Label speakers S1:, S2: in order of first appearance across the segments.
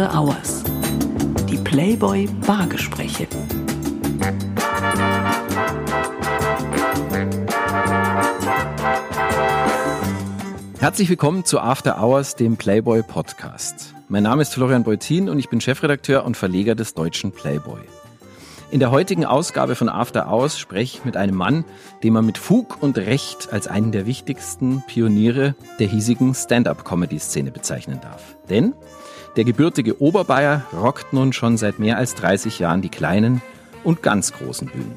S1: After Hours. Die Playboy Bargespräche.
S2: Herzlich willkommen zu After Hours, dem Playboy Podcast. Mein Name ist Florian Beutin und ich bin Chefredakteur und Verleger des deutschen Playboy. In der heutigen Ausgabe von After Hours spreche ich mit einem Mann, den man mit Fug und Recht als einen der wichtigsten Pioniere der hiesigen Stand-up-Comedy-Szene bezeichnen darf. Denn der gebürtige Oberbayer rockt nun schon seit mehr als 30 Jahren die kleinen und ganz großen Bühnen.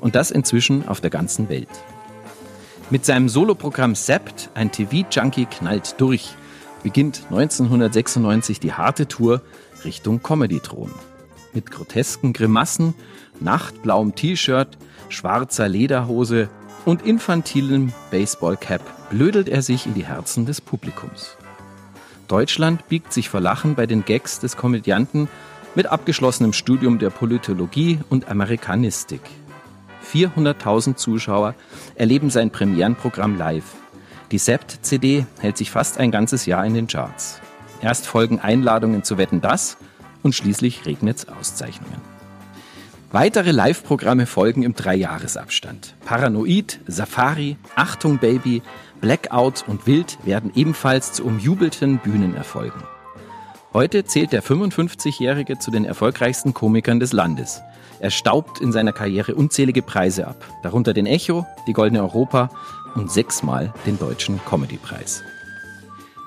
S2: Und das inzwischen auf der ganzen Welt. Mit seinem Soloprogramm Sept, ein TV-Junkie knallt durch, beginnt 1996 die harte Tour Richtung Comedy-Thron mit grotesken Grimassen, nachtblauem T-Shirt, schwarzer Lederhose und infantilem Baseballcap blödelt er sich in die Herzen des Publikums. Deutschland biegt sich vor Lachen bei den Gags des Komödianten mit abgeschlossenem Studium der Politologie und Amerikanistik. 400.000 Zuschauer erleben sein Premierenprogramm live. Die Sept-CD hält sich fast ein ganzes Jahr in den Charts. Erst folgen Einladungen zu Wetten das und schließlich regnet's Auszeichnungen. Weitere Live-Programme folgen im Dreijahresabstand. Paranoid, Safari, Achtung Baby, Blackout und Wild werden ebenfalls zu umjubelten Bühnenerfolgen. Heute zählt der 55-Jährige zu den erfolgreichsten Komikern des Landes. Er staubt in seiner Karriere unzählige Preise ab, darunter den Echo, die Goldene Europa und sechsmal den Deutschen Comedypreis.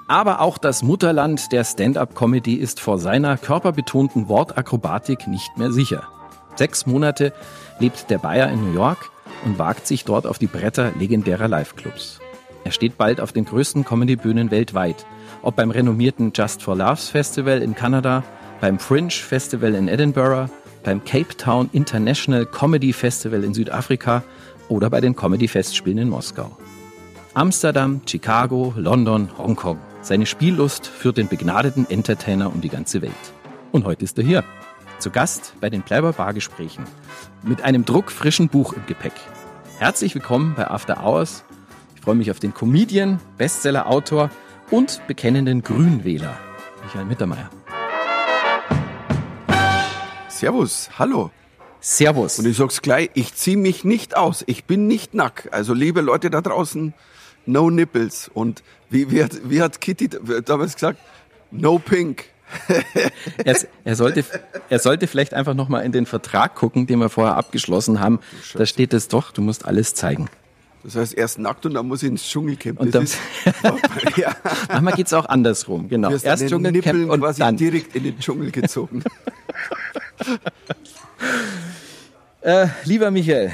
S2: Aber auch das Mutterland der Stand-up-Comedy ist vor seiner körperbetonten Wortakrobatik nicht mehr sicher. Sechs Monate lebt der Bayer in New York und wagt sich dort auf die Bretter legendärer Live-Clubs. Er steht bald auf den größten Comedy-Bühnen weltweit, ob beim renommierten Just for Laughs Festival in Kanada, beim Fringe Festival in Edinburgh, beim Cape Town International Comedy Festival in Südafrika oder bei den Comedy Festspielen in Moskau. Amsterdam, Chicago, London, Hongkong. Seine Spiellust führt den begnadeten Entertainer um die ganze Welt. Und heute ist er hier. Zu Gast bei den Playboy Bargesprächen. Mit einem druckfrischen Buch im Gepäck. Herzlich willkommen bei After Hours. Ich freue mich auf den Comedian, Bestseller-Autor und bekennenden Grünwähler, Michael Mittermeier.
S3: Servus, hallo.
S2: Servus.
S3: Und ich sag's gleich, ich zieh mich nicht aus. Ich bin nicht nackt. Also liebe Leute da draußen, no nipples. Und wie, wie, hat, wie hat Kitty damals gesagt? No pink.
S2: er, er, sollte, er sollte vielleicht einfach nochmal in den Vertrag gucken, den wir vorher abgeschlossen haben. Da steht es doch, du musst alles zeigen.
S3: Das heißt, erst nackt und dann muss ich ins Dschungelcamp.
S2: Und dann, ist, ja. Manchmal geht's auch andersrum, genau.
S3: Erst Dschungelcamp Nippeln und quasi dann. direkt in den Dschungel gezogen.
S2: äh, lieber Michael,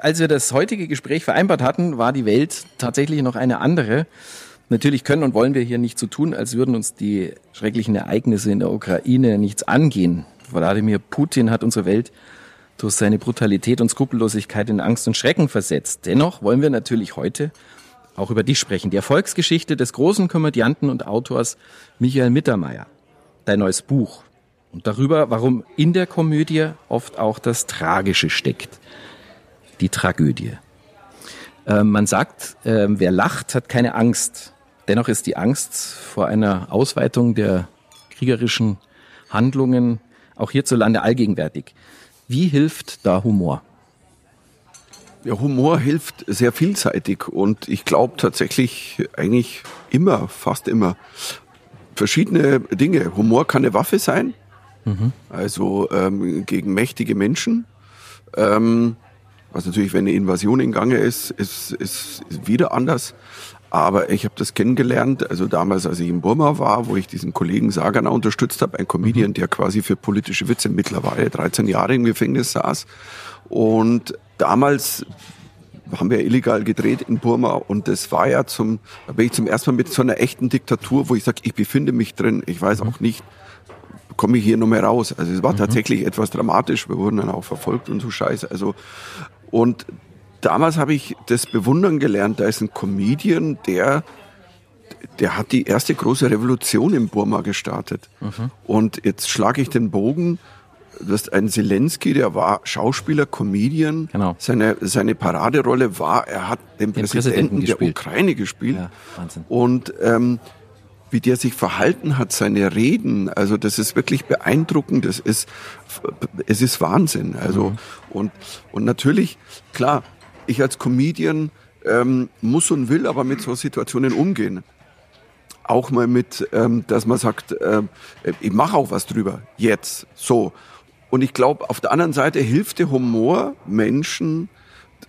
S2: als wir das heutige Gespräch vereinbart hatten, war die Welt tatsächlich noch eine andere. Natürlich können und wollen wir hier nicht so tun, als würden uns die schrecklichen Ereignisse in der Ukraine nichts angehen. Wladimir Putin hat unsere Welt durch seine Brutalität und Skrupellosigkeit in Angst und Schrecken versetzt. Dennoch wollen wir natürlich heute auch über dich sprechen. Die Erfolgsgeschichte des großen Komödianten und Autors Michael Mittermeier. Dein neues Buch. Und darüber, warum in der Komödie oft auch das Tragische steckt die Tragödie. Äh, man sagt, äh, wer lacht, hat keine Angst. Dennoch ist die Angst vor einer Ausweitung der kriegerischen Handlungen auch hierzulande allgegenwärtig. Wie hilft da Humor?
S3: Ja, Humor hilft sehr vielseitig und ich glaube tatsächlich eigentlich immer, fast immer, verschiedene Dinge. Humor kann eine Waffe sein, mhm. also ähm, gegen mächtige Menschen. Ähm, was natürlich, wenn eine Invasion in Gange ist, ist, ist, ist wieder anders. Aber ich habe das kennengelernt, also damals, als ich in Burma war, wo ich diesen Kollegen Sagana unterstützt habe, ein Comedian, mhm. der quasi für politische Witze mittlerweile 13 Jahre im Gefängnis saß. Und damals haben wir illegal gedreht in Burma und das war ja zum, da bin ich zum ersten Mal mit so einer echten Diktatur, wo ich sage, ich befinde mich drin, ich weiß auch nicht, komme ich hier noch mehr raus. Also es war mhm. tatsächlich etwas dramatisch, wir wurden dann auch verfolgt und so scheiße. Also und damals habe ich das bewundern gelernt. Da ist ein Comedian, der, der hat die erste große Revolution in Burma gestartet. Mhm. Und jetzt schlage ich den Bogen. Du hast einen Zelensky, der war Schauspieler, Comedian. Genau. Seine, seine Paraderolle war, er hat den, den Präsidenten, Präsidenten der Ukraine gespielt. Ja, Wahnsinn. Und ähm, wie der sich verhalten hat, seine Reden, also das ist wirklich beeindruckend, das ist, es ist Wahnsinn. Also, mhm. und, und natürlich, klar, ich als Comedian ähm, muss und will aber mit so Situationen umgehen. Auch mal mit, ähm, dass man sagt, äh, ich mache auch was drüber, jetzt, so. Und ich glaube, auf der anderen Seite hilft der Humor Menschen,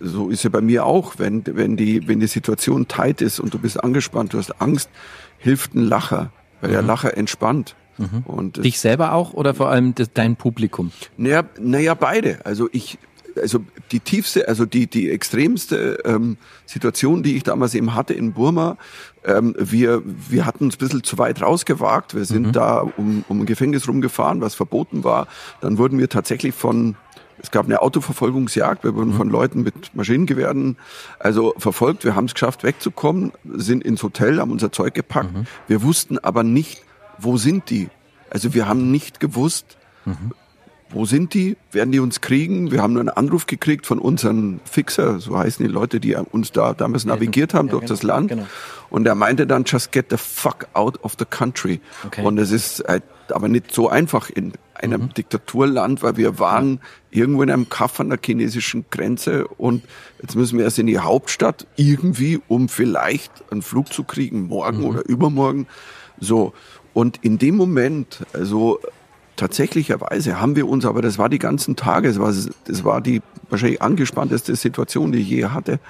S3: so ist ja bei mir auch, wenn, wenn, die, wenn die Situation tight ist und du bist angespannt, du hast Angst, hilft ein Lacher, weil mhm. der Lacher entspannt.
S2: Mhm. Und Dich selber auch oder vor allem das, dein Publikum?
S3: Naja, naja, beide. Also ich, also die tiefste, also die, die extremste ähm, Situation, die ich damals eben hatte in Burma, ähm, wir, wir hatten uns ein bisschen zu weit rausgewagt. Wir sind mhm. da um, um ein Gefängnis rumgefahren, was verboten war. Dann wurden wir tatsächlich von es gab eine Autoverfolgungsjagd, wir wurden mhm. von Leuten mit Maschinengewehren also verfolgt. Wir haben es geschafft, wegzukommen, sind ins Hotel, haben unser Zeug gepackt. Mhm. Wir wussten aber nicht, wo sind die? Also wir haben nicht gewusst, mhm. Wo sind die? Werden die uns kriegen? Wir haben nur einen Anruf gekriegt von unseren Fixer, so heißen die Leute, die uns da damals navigiert haben ja, durch genau, das Land. Genau. Und er meinte dann, just get the fuck out of the country. Okay. Und es ist halt aber nicht so einfach in einem mhm. Diktaturland, weil wir waren irgendwo in einem Kaff an der chinesischen Grenze und jetzt müssen wir erst in die Hauptstadt irgendwie, um vielleicht einen Flug zu kriegen, morgen mhm. oder übermorgen. So. Und in dem Moment, also tatsächlicherweise haben wir uns, aber das war die ganzen Tage, das war, das war die wahrscheinlich angespannteste Situation, die ich je hatte.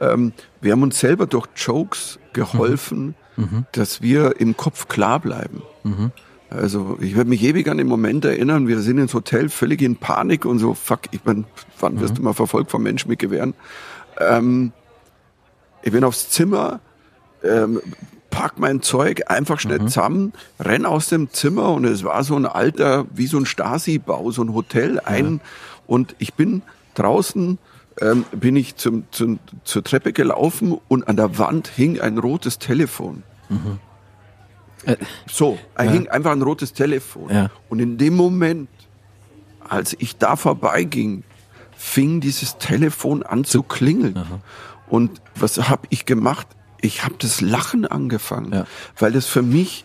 S3: Ähm, wir haben uns selber durch Jokes geholfen, mhm. mhm. dass wir im Kopf klar bleiben. Mhm. Also ich werde mich ewig an den Moment erinnern, wir sind ins Hotel völlig in Panik und so, fuck, ich bin, wann mhm. wirst du mal verfolgt vom Menschen mit Gewehren? Ähm, ich bin aufs Zimmer, ähm, pack mein Zeug einfach schnell mhm. zusammen, renn aus dem Zimmer und es war so ein alter, wie so ein Stasi-Bau, so ein Hotel ein ja. und ich bin draußen, ähm, bin ich zum, zum, zur Treppe gelaufen und an der Wand hing ein rotes Telefon. Mhm. Äh, so, er ja. hing einfach ein rotes Telefon. Ja. Und in dem Moment, als ich da vorbeiging, fing dieses Telefon an zu klingeln. Aha. Und was habe ich gemacht? Ich habe das Lachen angefangen, ja. weil das für mich,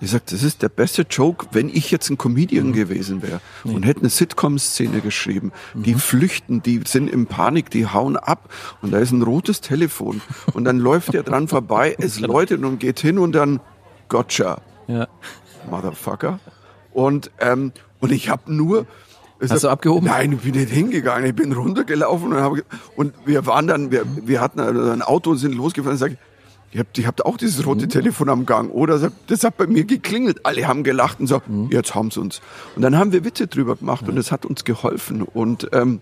S3: ich sag, das ist der beste Joke, wenn ich jetzt ein Comedian mhm. gewesen wäre nee. und hätte eine Sitcom-Szene geschrieben. Mhm. Die flüchten, die sind in Panik, die hauen ab und da ist ein rotes Telefon und dann läuft er dran vorbei, es läutet und geht hin und dann Gotcha. Ja. Motherfucker. Und, ähm, und ich habe nur.
S2: Hast hab, du abgehoben?
S3: Nein, ich bin nicht hingegangen. Ich bin runtergelaufen und, hab, und wir waren dann, wir, wir hatten ein Auto und sind losgefahren und sagen, ihr habt, ihr habt auch dieses rote mhm. Telefon am Gang, oder? Das hat bei mir geklingelt. Alle haben gelacht und so, mhm. jetzt haben sie uns. Und dann haben wir Witze drüber gemacht mhm. und es hat uns geholfen. Und ähm,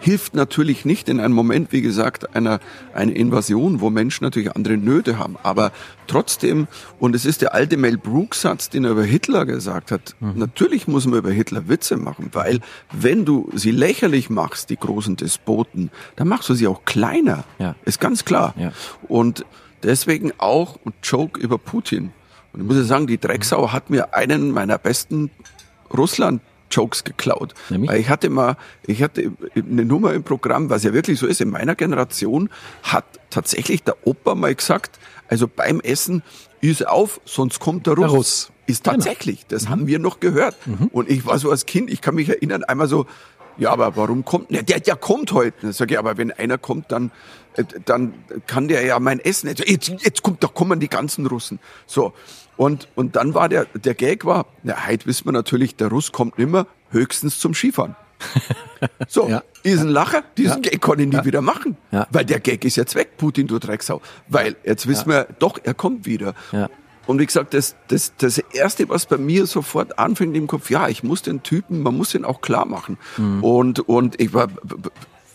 S3: hilft natürlich nicht in einem Moment, wie gesagt, einer eine Invasion, wo Menschen natürlich andere Nöte haben. Aber trotzdem, und es ist der alte Mel Brooks Satz, den er über Hitler gesagt hat, mhm. natürlich muss man über Hitler Witze machen, weil wenn du sie lächerlich machst, die großen Despoten, dann machst du sie auch kleiner. Ja. Ist ganz klar. Ja. Und deswegen auch ein Joke über Putin. Und ich muss ja sagen, die Drecksau hat mir einen meiner besten Russland Jokes geklaut. Nämlich? Weil ich hatte mal, ich hatte eine Nummer im Programm, was ja wirklich so ist, in meiner Generation hat tatsächlich der Opa mal gesagt, also beim Essen, ist auf, sonst kommt der Russ. Der Russ. Ist genau. tatsächlich, das mhm. haben wir noch gehört. Mhm. Und ich war so als Kind, ich kann mich erinnern, einmal so, ja, aber warum kommt, ne, der, der kommt heute. Sag ich, aber wenn einer kommt, dann, äh, dann kann der ja mein Essen. Jetzt, jetzt kommt, da kommen die ganzen Russen. So. Und, und dann war der, der Gag war, na, heute wissen wir natürlich, der Russ kommt nimmer, höchstens zum Skifahren. So, ja. ein Lacher, diesen ja. Gag kann ich nie ja. wieder machen. Weil der Gag ist jetzt weg, Putin, du Drecksau. Weil jetzt wissen wir, doch, er kommt wieder. Und wie gesagt, das, das, das Erste, was bei mir sofort anfängt im Kopf, ja, ich muss den Typen, man muss den auch klar machen. Mhm. Und, und ich war,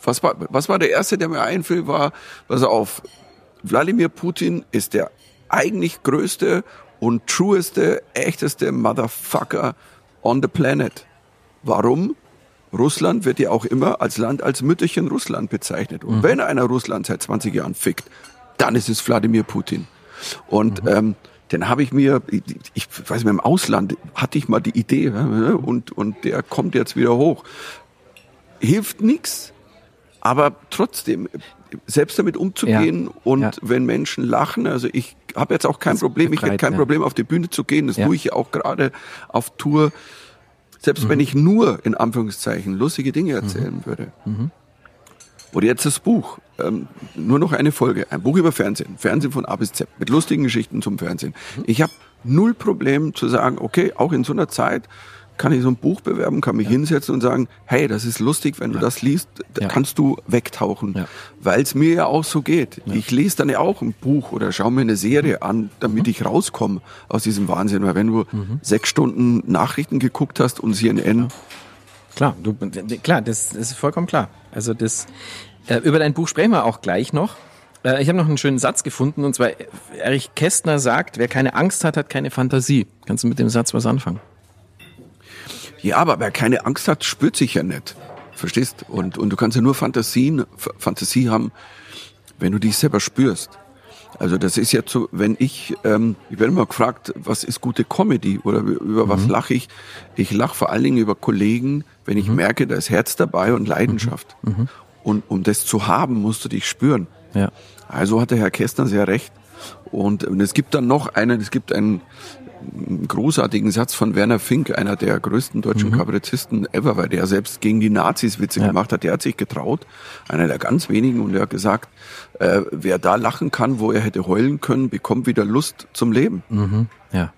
S3: was war, was war der Erste, der mir einfiel, war, pass auf, Wladimir Putin ist der eigentlich größte und trueste, echteste Motherfucker on the planet. Warum? Russland wird ja auch immer als Land als Mütterchen Russland bezeichnet. Und mhm. wenn einer Russland seit 20 Jahren fickt, dann ist es Wladimir Putin. Und mhm. ähm, den habe ich mir, ich, ich weiß nicht, im Ausland hatte ich mal die Idee und, und der kommt jetzt wieder hoch. Hilft nix, aber trotzdem, selbst damit umzugehen
S2: Ja.
S3: und
S2: Ja.
S3: wenn Menschen lachen, also ich habe jetzt auch kein
S2: Das
S3: Problem, ich hätte kein
S2: ja.
S3: Problem auf die Bühne zu gehen, das
S2: Ja. Mhm.
S3: tue ich ja auch gerade auf Tour. Selbst wenn ich nur in Anführungszeichen lustige Dinge erzählen würde.
S2: Mhm.
S3: Oder jetzt das Buch, ähm, nur noch eine Folge, ein Buch über Fernsehen, Fernsehen von A bis Z, mit lustigen Geschichten zum Fernsehen.
S2: Mhm.
S3: Ich habe null Problem zu sagen, okay, auch in so einer Zeit kann ich so ein Buch bewerben, kann mich hinsetzen und sagen, hey, das ist lustig, wenn du das liest, da
S2: Ja.
S3: kannst du wegtauchen,
S2: Ja.
S3: weil es mir ja auch so geht. Ich lese dann ja auch ein Buch oder schaue mir eine Serie an, damit ich rauskomme aus diesem Wahnsinn. Weil wenn du sechs Stunden Nachrichten geguckt hast und CNN,
S2: Klar, du, klar, das, das ist vollkommen klar. Also das, äh, über dein Buch sprechen wir auch gleich noch. Äh, ich habe noch einen schönen Satz gefunden und zwar Erich Kästner sagt, wer keine Angst hat, hat keine Fantasie. Kannst du mit dem Satz was anfangen?
S3: Ja, aber wer keine Angst hat, spürt sich ja nicht. Verstehst? Und, und du kannst ja nur Fantasien, Fantasie haben, wenn du dich selber spürst. Also das ist jetzt so, wenn ich, ähm, ich werde immer gefragt, was ist gute Comedy oder über was lache ich? Ich lache vor allen Dingen über Kollegen, wenn ich merke, da ist Herz dabei und Leidenschaft. Und um das zu haben, musst du dich spüren.
S2: Ja.
S3: Also hat der Herr Kästner sehr recht. Und, und es gibt dann noch einen, es gibt einen großartigen Satz von Werner Fink, einer der größten deutschen Kabarettisten ever, weil der selbst gegen die Nazis Witze
S2: Ja.
S3: gemacht hat. Der hat sich getraut, einer der ganz wenigen, und er hat gesagt, äh, wer da lachen kann, wo er hätte heulen können, bekommt wieder Lust zum Leben.
S2: Mhm. Ja.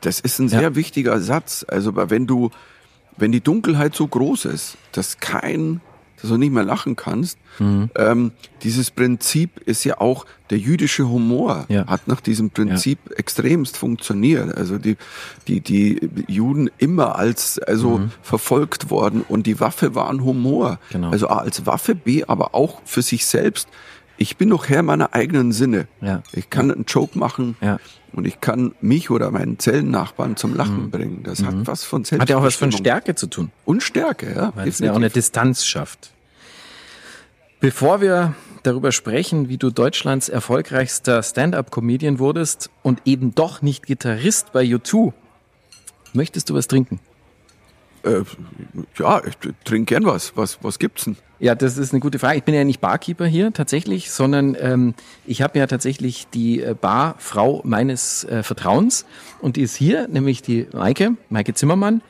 S3: Das ist ein sehr wichtiger Satz. Also wenn du, wenn die Dunkelheit so groß ist, dass kein, dass du nicht mehr lachen kannst,
S2: Mhm.
S3: ähm, dieses Prinzip ist ja auch der jüdische Humor
S2: Ja.
S3: hat nach diesem Prinzip extremst funktioniert. Also die, die, die Juden immer als also verfolgt worden und die Waffe war ein Humor.
S2: Mhm. Genau.
S3: Also A als Waffe, B aber auch für sich selbst. Ich bin doch Herr meiner eigenen Sinne.
S2: Ja.
S3: Ich kann einen Joke machen
S2: Ja.
S3: und ich kann mich oder meinen Zellennachbarn zum Lachen bringen. Das hat was von Selbstbestimmung.
S2: Mhm. Hat ja auch was von Stärke zu tun.
S3: Und Stärke, ja.
S2: weil es ja auch eine Distanz schafft. Bevor wir darüber sprechen, wie du Deutschlands erfolgreichster Stand-up-Comedian wurdest und eben doch nicht Gitarrist bei U2, möchtest du was trinken?
S3: Äh, ja, ich trinke gern was. Was, was gibt's denn?
S2: Ja, das ist eine gute Frage. Ich bin ja nicht Barkeeper hier tatsächlich, sondern ähm, ich habe ja tatsächlich die äh, Barfrau meines äh, Vertrauens und die ist hier, nämlich die Maike, Maike Zimmermann.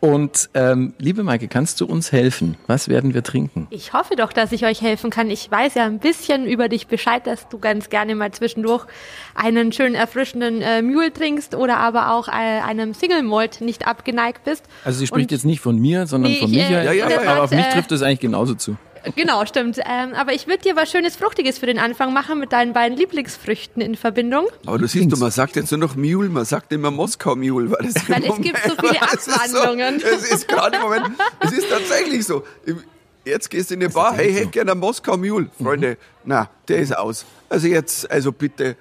S2: Und ähm, liebe Maike, kannst du uns helfen? Was werden wir trinken?
S4: Ich hoffe doch, dass ich euch helfen kann. Ich weiß ja ein bisschen über dich Bescheid, dass du ganz gerne mal zwischendurch einen schön erfrischenden äh, Mule trinkst oder aber auch äh, einem Single Malt nicht abgeneigt bist.
S2: Also sie spricht
S4: Und-
S2: jetzt nicht von mir, sondern
S4: Nee,
S2: von
S4: ich, äh,
S2: Michael.
S3: Ja, ja,
S2: aber,
S3: ja, ja.
S2: aber auf mich
S4: Äh,
S2: trifft das eigentlich genauso zu.
S4: Genau, stimmt. Ähm, aber ich würde dir was Schönes Fruchtiges für den Anfang machen mit deinen beiden Lieblingsfrüchten in Verbindung.
S3: Aber du siehst, du, man sagt jetzt nur noch Mule, man sagt immer Moskau Mule, weil, das
S4: Weil es gibt so viele
S3: es ist
S4: Abwandlungen.
S3: So, es ist gerade im Moment, es ist tatsächlich so. Jetzt gehst du in eine Bar, hey, hätte gerne einen Moskau Mule. Freunde, na, der ist aus. Also jetzt, also bitte,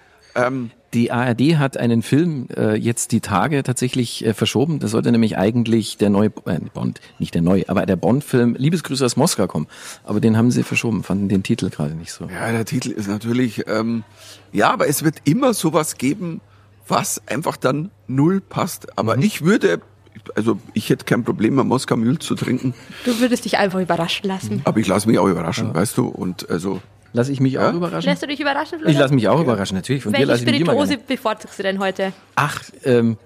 S3: ähm,
S2: Die ARD hat einen Film äh, jetzt die Tage tatsächlich äh, verschoben. Das sollte nämlich eigentlich der neue äh, Bond, nicht der neue, aber der Bond-Film Liebesgrüße aus Moskau kommen. Aber den haben sie verschoben, fanden den Titel gerade nicht so.
S3: Ja, der Titel ist natürlich, ähm, ja, aber es wird immer sowas geben, was einfach dann null passt. Aber
S2: Mhm.
S3: ich würde, also ich hätte kein Problem, mal Moskau Mule zu trinken,
S4: Du würdest dich einfach überraschen lassen.
S3: aber ich lasse mich auch überraschen, weißt du, und also,
S2: Lass ich mich
S3: Ja?
S2: auch überraschen?
S4: Lässt du dich überraschen,
S2: Ich
S4: Florian?
S2: lasse mich auch überraschen, natürlich. Von
S4: Welche
S2: lasse ich mich immer
S4: Spirituose bevorzugst du denn heute?
S2: Ach, ähm,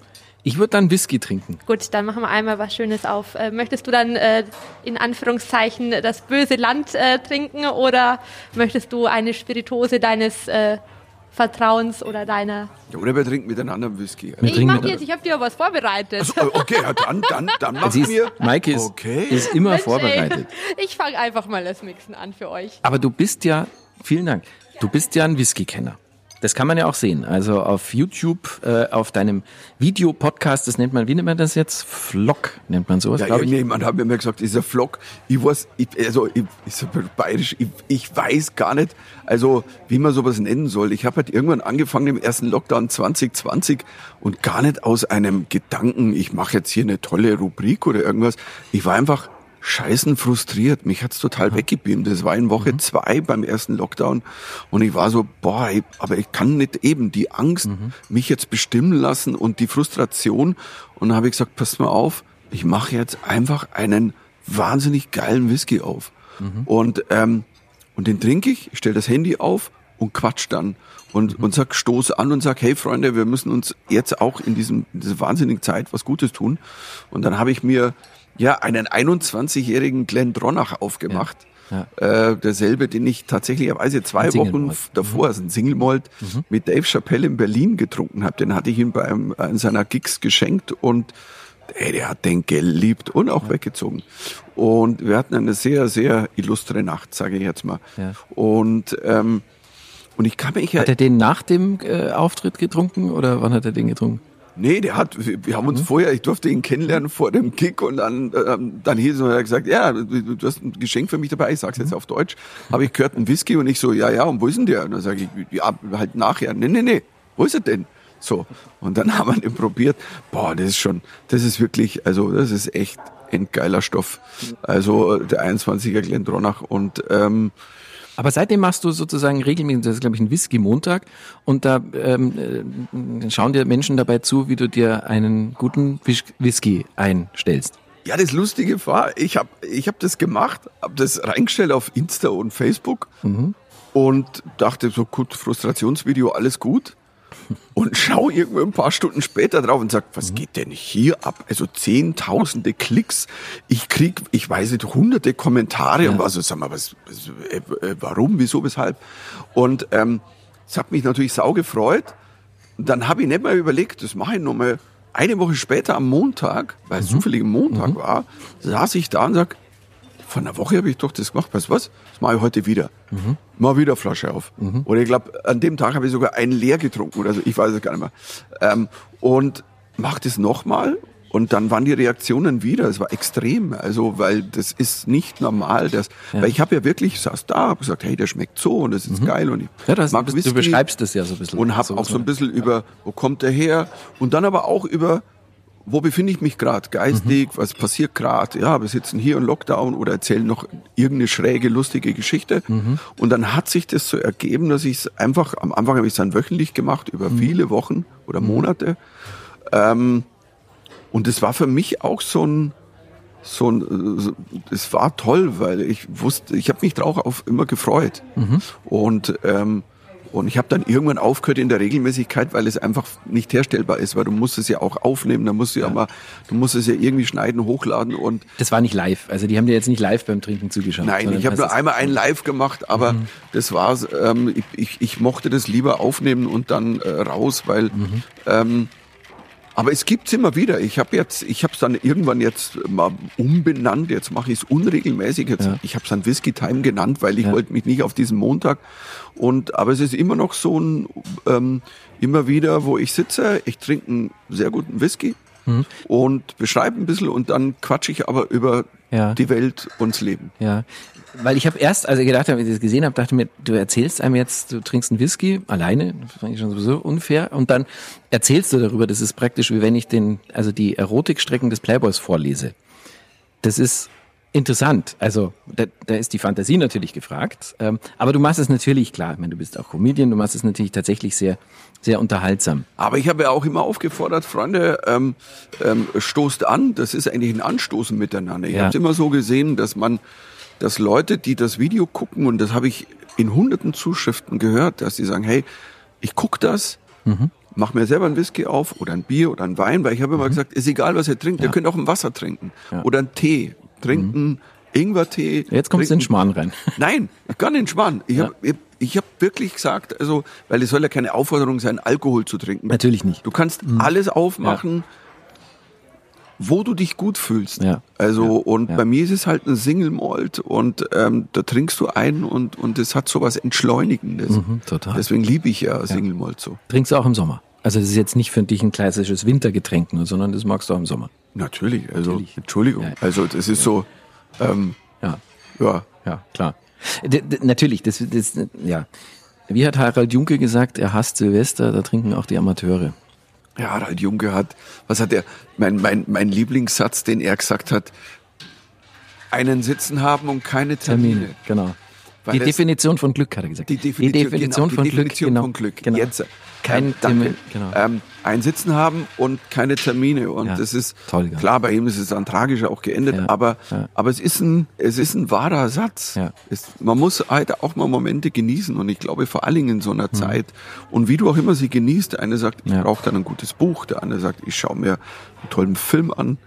S2: ich würde dann Whisky trinken.
S4: Gut, dann machen wir einmal was Schönes auf. Äh, möchtest du dann äh, in Anführungszeichen das böse Land äh, trinken oder möchtest du eine Spirituose deines äh, Vertrauens oder deiner?
S3: ja, oder wir trinken miteinander einen Whisky.
S2: Wir
S4: ich mach
S2: mit-
S4: jetzt, ich habe dir was vorbereitet.
S3: Also, okay, ja, dann, dann, dann machen
S2: Siehst,
S3: wir.
S2: Maike ist,
S3: Okay.
S2: ist immer
S4: Mensch, ey.
S2: vorbereitet.
S4: Ich fange einfach mal das Mixen an für euch.
S2: Aber du bist ja, vielen Dank, du bist ja ein Whisky-Kenner. Das kann man ja auch sehen. Also auf YouTube, äh, auf deinem Videopodcast, das nennt man, wie nennt man das jetzt? Vlog nennt man sowas,
S3: Ja,
S2: glaube ich.
S3: irgendjemand hat mir immer gesagt, dieser Vlog, ich weiß, ich, also ich, ich so bayerisch, ich, ich weiß gar nicht, also wie man sowas nennen soll. Ich habe halt irgendwann angefangen im ersten Lockdown 2020 und gar nicht aus einem Gedanken, ich mache jetzt hier eine tolle Rubrik oder irgendwas. Ich war einfach scheißen frustriert. Mich hat's total weggebeamt. Das war in Woche zwei beim ersten Lockdown und ich war so, boah, ich, aber ich kann nicht eben die Angst mich jetzt bestimmen lassen und die Frustration. Und dann habe ich gesagt, passt mal auf, ich mache jetzt einfach einen wahnsinnig geilen Whisky auf. Und ähm, Und den trinke ich, ich stelle das Handy auf und quatsch dann und, und sag, stoß an und sag, hey Freunde, wir müssen uns jetzt auch in, diesem, in dieser wahnsinnigen Zeit was Gutes tun. Und dann habe ich mir ja einen 21-jährigen Glenn Dronach aufgemacht.
S2: Ja.
S3: Äh, derselbe, den ich tatsächlicherweise zwei
S2: Ein Single
S3: Wochen davor, also ein Single Malt, mit Dave Chappelle in Berlin getrunken habe. Den hatte ich ihm bei einem, einem seiner Gigs geschenkt und ey, der hat den geliebt und auch weggezogen. Und wir hatten eine sehr, sehr illustre Nacht, sage ich jetzt mal.
S2: Ja.
S3: Und, ähm, und ich kann mich ja,
S2: Hat er den nach dem äh, Auftritt getrunken oder wann hat er den getrunken?
S3: Nee, der hat, wir haben uns vorher, ich durfte ihn kennenlernen vor dem Gig und dann, ähm, dann hieß es, und er hat gesagt, ja, du hast ein Geschenk für mich dabei, ich sag's jetzt auf Deutsch, habe ich gehört, ein Whisky? Und ich so, ja, ja, und wo ist denn der? Und dann sage ich, ja, halt nachher, nee, nee, nee, wo ist er denn? So, und dann haben wir den probiert, boah, das ist schon, das ist wirklich, also das ist echt ein geiler Stoff. Also der 21er Glendronach und ähm,
S2: Aber seitdem machst du sozusagen regelmäßig, das ist glaube ich ein Whisky-Montag und da ähm, äh, schauen dir Menschen dabei zu, wie du dir einen guten Whis- Whisky einstellst.
S3: Ja, das Lustige war, ich habe ich hab das gemacht, habe das reingestellt auf Insta und Facebook und dachte so, gut, Frustrationsvideo, alles gut. Und schau irgendwo ein paar Stunden später drauf und sag, was geht denn hier ab? Also zehntausende Klicks, ich krieg, ich weiß nicht, hunderte Kommentare und war so, sag mal, was, was äh, äh, warum, wieso, weshalb? Und ähm, es hat mich natürlich sau gefreut. Und dann habe ich nicht mal überlegt, das mache ich nochmal eine Woche später am Montag, weil es zufällig ein Montag war, saß ich da und sag, vor einer Woche habe ich doch das gemacht, weißt du was? Mache ich heute wieder. Mal wieder Flasche auf. Oder ich glaube, an dem Tag habe ich sogar einen leer getrunken oder so, ich weiß es gar nicht mehr. Ähm, und mach das nochmal und dann waren die Reaktionen wieder. Es war extrem, also weil das ist nicht normal. Das, Weil ich habe ja wirklich, saß da, habe gesagt, hey, der schmeckt so und das ist geil und ich
S2: Ja, das,
S3: mag
S2: du,
S3: Whisky
S2: du beschreibst das ja so ein bisschen.
S3: und habe
S2: so,
S3: auch so ein bisschen über, wo kommt der her und dann aber auch über, wo befinde ich mich gerade geistig, was passiert gerade, ja, wir sitzen hier im Lockdown oder erzählen noch irgendeine schräge, lustige Geschichte. Und dann hat sich das so ergeben, dass ich es einfach, am Anfang habe ich es dann wöchentlich gemacht, über viele Wochen oder Monate. Ähm, und es war für mich auch so ein, so ein, es war toll, weil ich wusste, ich habe mich drauf auf immer gefreut. Und, ähm, und ich habe dann irgendwann aufgehört in der Regelmäßigkeit, weil es einfach nicht herstellbar ist, weil du musst es ja auch aufnehmen, dann musst du ja, mal, du musst es ja irgendwie schneiden, hochladen und
S2: Das war nicht live. Also die haben dir jetzt nicht live beim Trinken zugeschaut.
S3: Nein, ich habe nur einmal ein Live gemacht, aber das war's. Ähm, ich, ich, ich mochte das lieber aufnehmen und dann äh, raus, weil. Ähm, aber es gibt's immer wieder. Ich habe jetzt, ich habe es dann irgendwann jetzt mal umbenannt. Jetzt mache ich es unregelmäßig. Jetzt,
S2: Ja.
S3: Ich habe es dann Whisky Time genannt, weil ich
S2: Ja.
S3: wollte mich nicht auf diesen Montag. Und aber es ist immer noch so ein ähm, immer wieder, wo ich sitze. Ich trinke einen sehr guten Whisky
S2: Mhm.
S3: und beschreibe ein bisschen und dann quatsche ich aber über
S2: Ja.
S3: die Welt und das Leben.
S2: Ja, weil ich habe erst, als ich gedacht habe, als ich das gesehen habe, dachte mir, du erzählst einem jetzt, du trinkst einen Whisky alleine, das fand ich schon sowieso unfair, und dann erzählst du darüber, das ist praktisch wie wenn ich den, also die Erotikstrecken des Playboys vorlese. Das ist interessant. Also da, da ist die Fantasie natürlich gefragt, ähm, aber du machst es natürlich klar. Ich meine, du bist auch Comedian, du machst es natürlich tatsächlich sehr, sehr unterhaltsam.
S3: Aber ich habe ja auch immer aufgefordert, Freunde, ähm, ähm, stoßt an. Das ist eigentlich ein Anstoßen miteinander. Ich
S2: Ja.
S3: habe es immer so gesehen, dass man, dass Leute, die das Video gucken, und das habe ich in hunderten Zuschriften gehört, dass die sagen, hey, ich guck das, mach mir selber ein Whisky auf oder ein Bier oder ein Wein, weil ich habe immer gesagt, ist egal, was ihr trinkt, ihr könnt auch ein Wasser trinken oder einen Tee trinken, Ingwertee.
S2: Jetzt kommst du in. Schmarrn rein.
S3: Nein, gar nicht Schmarrn. Ich
S2: Ja.
S3: habe ich, ich hab wirklich gesagt, also, weil es soll ja keine Aufforderung sein, Alkohol zu trinken.
S2: Natürlich nicht.
S3: Du kannst alles aufmachen, wo du dich gut fühlst.
S2: Ja.
S3: Also, und
S2: Ja.
S3: bei mir ist es halt ein Single Malt und ähm, da trinkst du ein und, und es hat sowas Entschleunigendes.
S2: Mhm, total.
S3: Deswegen liebe ich ja Single Malt so.
S2: Trinkst du auch im Sommer. Also das ist jetzt nicht für dich ein klassisches Wintergetränk, nur, sondern das magst du auch im Sommer.
S3: Natürlich, also,
S2: Natürlich.
S3: Entschuldigung.
S2: Ja.
S3: Also, das ist so, ähm,
S2: Ja.
S3: ja,
S2: Ja, klar. D natürlich, das, das, ja. Wie hat Harald Junke gesagt, er hasst Silvester, da trinken auch die Amateure.
S3: Ja, Harald Junke hat, was hat er, mein, mein, mein Lieblingssatz, den er gesagt hat, einen Sitzen haben und keine Termine.
S2: Genau. Die Definition von Glück, hat er gesagt.
S3: Die Definition,
S2: Definition
S3: genau,
S2: von
S3: die
S2: Glück.
S3: Definition
S2: genau.
S3: von Glück.
S2: Genau.
S3: Jetzt.
S2: Kein
S3: ähm, danke.
S2: Termin, genau.
S3: ähm, ein Sitzen haben und keine Termine. Und
S2: Ja,
S3: das ist
S2: toll,
S3: klar, bei ihm ist es dann tragisch auch geendet,
S2: Ja,
S3: aber,
S2: ja.
S3: aber es ist ein, es ist ein wahrer Satz. Es, man muss halt auch mal Momente genießen und ich glaube vor allen Dingen in so einer Zeit und wie du auch immer sie genießt, der eine sagt, ich
S2: Mhm.
S3: Brauche dann ein gutes Buch, der andere sagt, ich schaue mir einen tollen Film an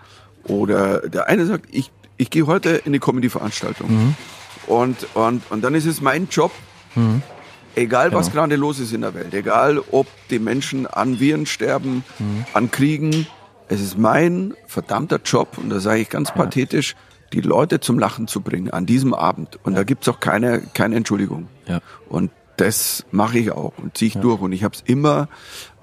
S3: oder der eine sagt, ich, ich gehe heute in eine Comedy-Veranstaltung
S2: Mhm.
S3: Und, und, und dann ist es mein Job, Egal, was
S2: Genau.
S3: gerade los ist in der Welt, egal, ob die Menschen an Viren sterben,
S2: Mhm.
S3: an Kriegen, es ist mein verdammter Job, und da sage ich ganz pathetisch, die Leute zum Lachen zu bringen an diesem Abend. Und da gibt's auch keine, keine Entschuldigung.
S2: Ja.
S3: Und das mache ich auch und ziehe ich durch. Und ich habe es immer,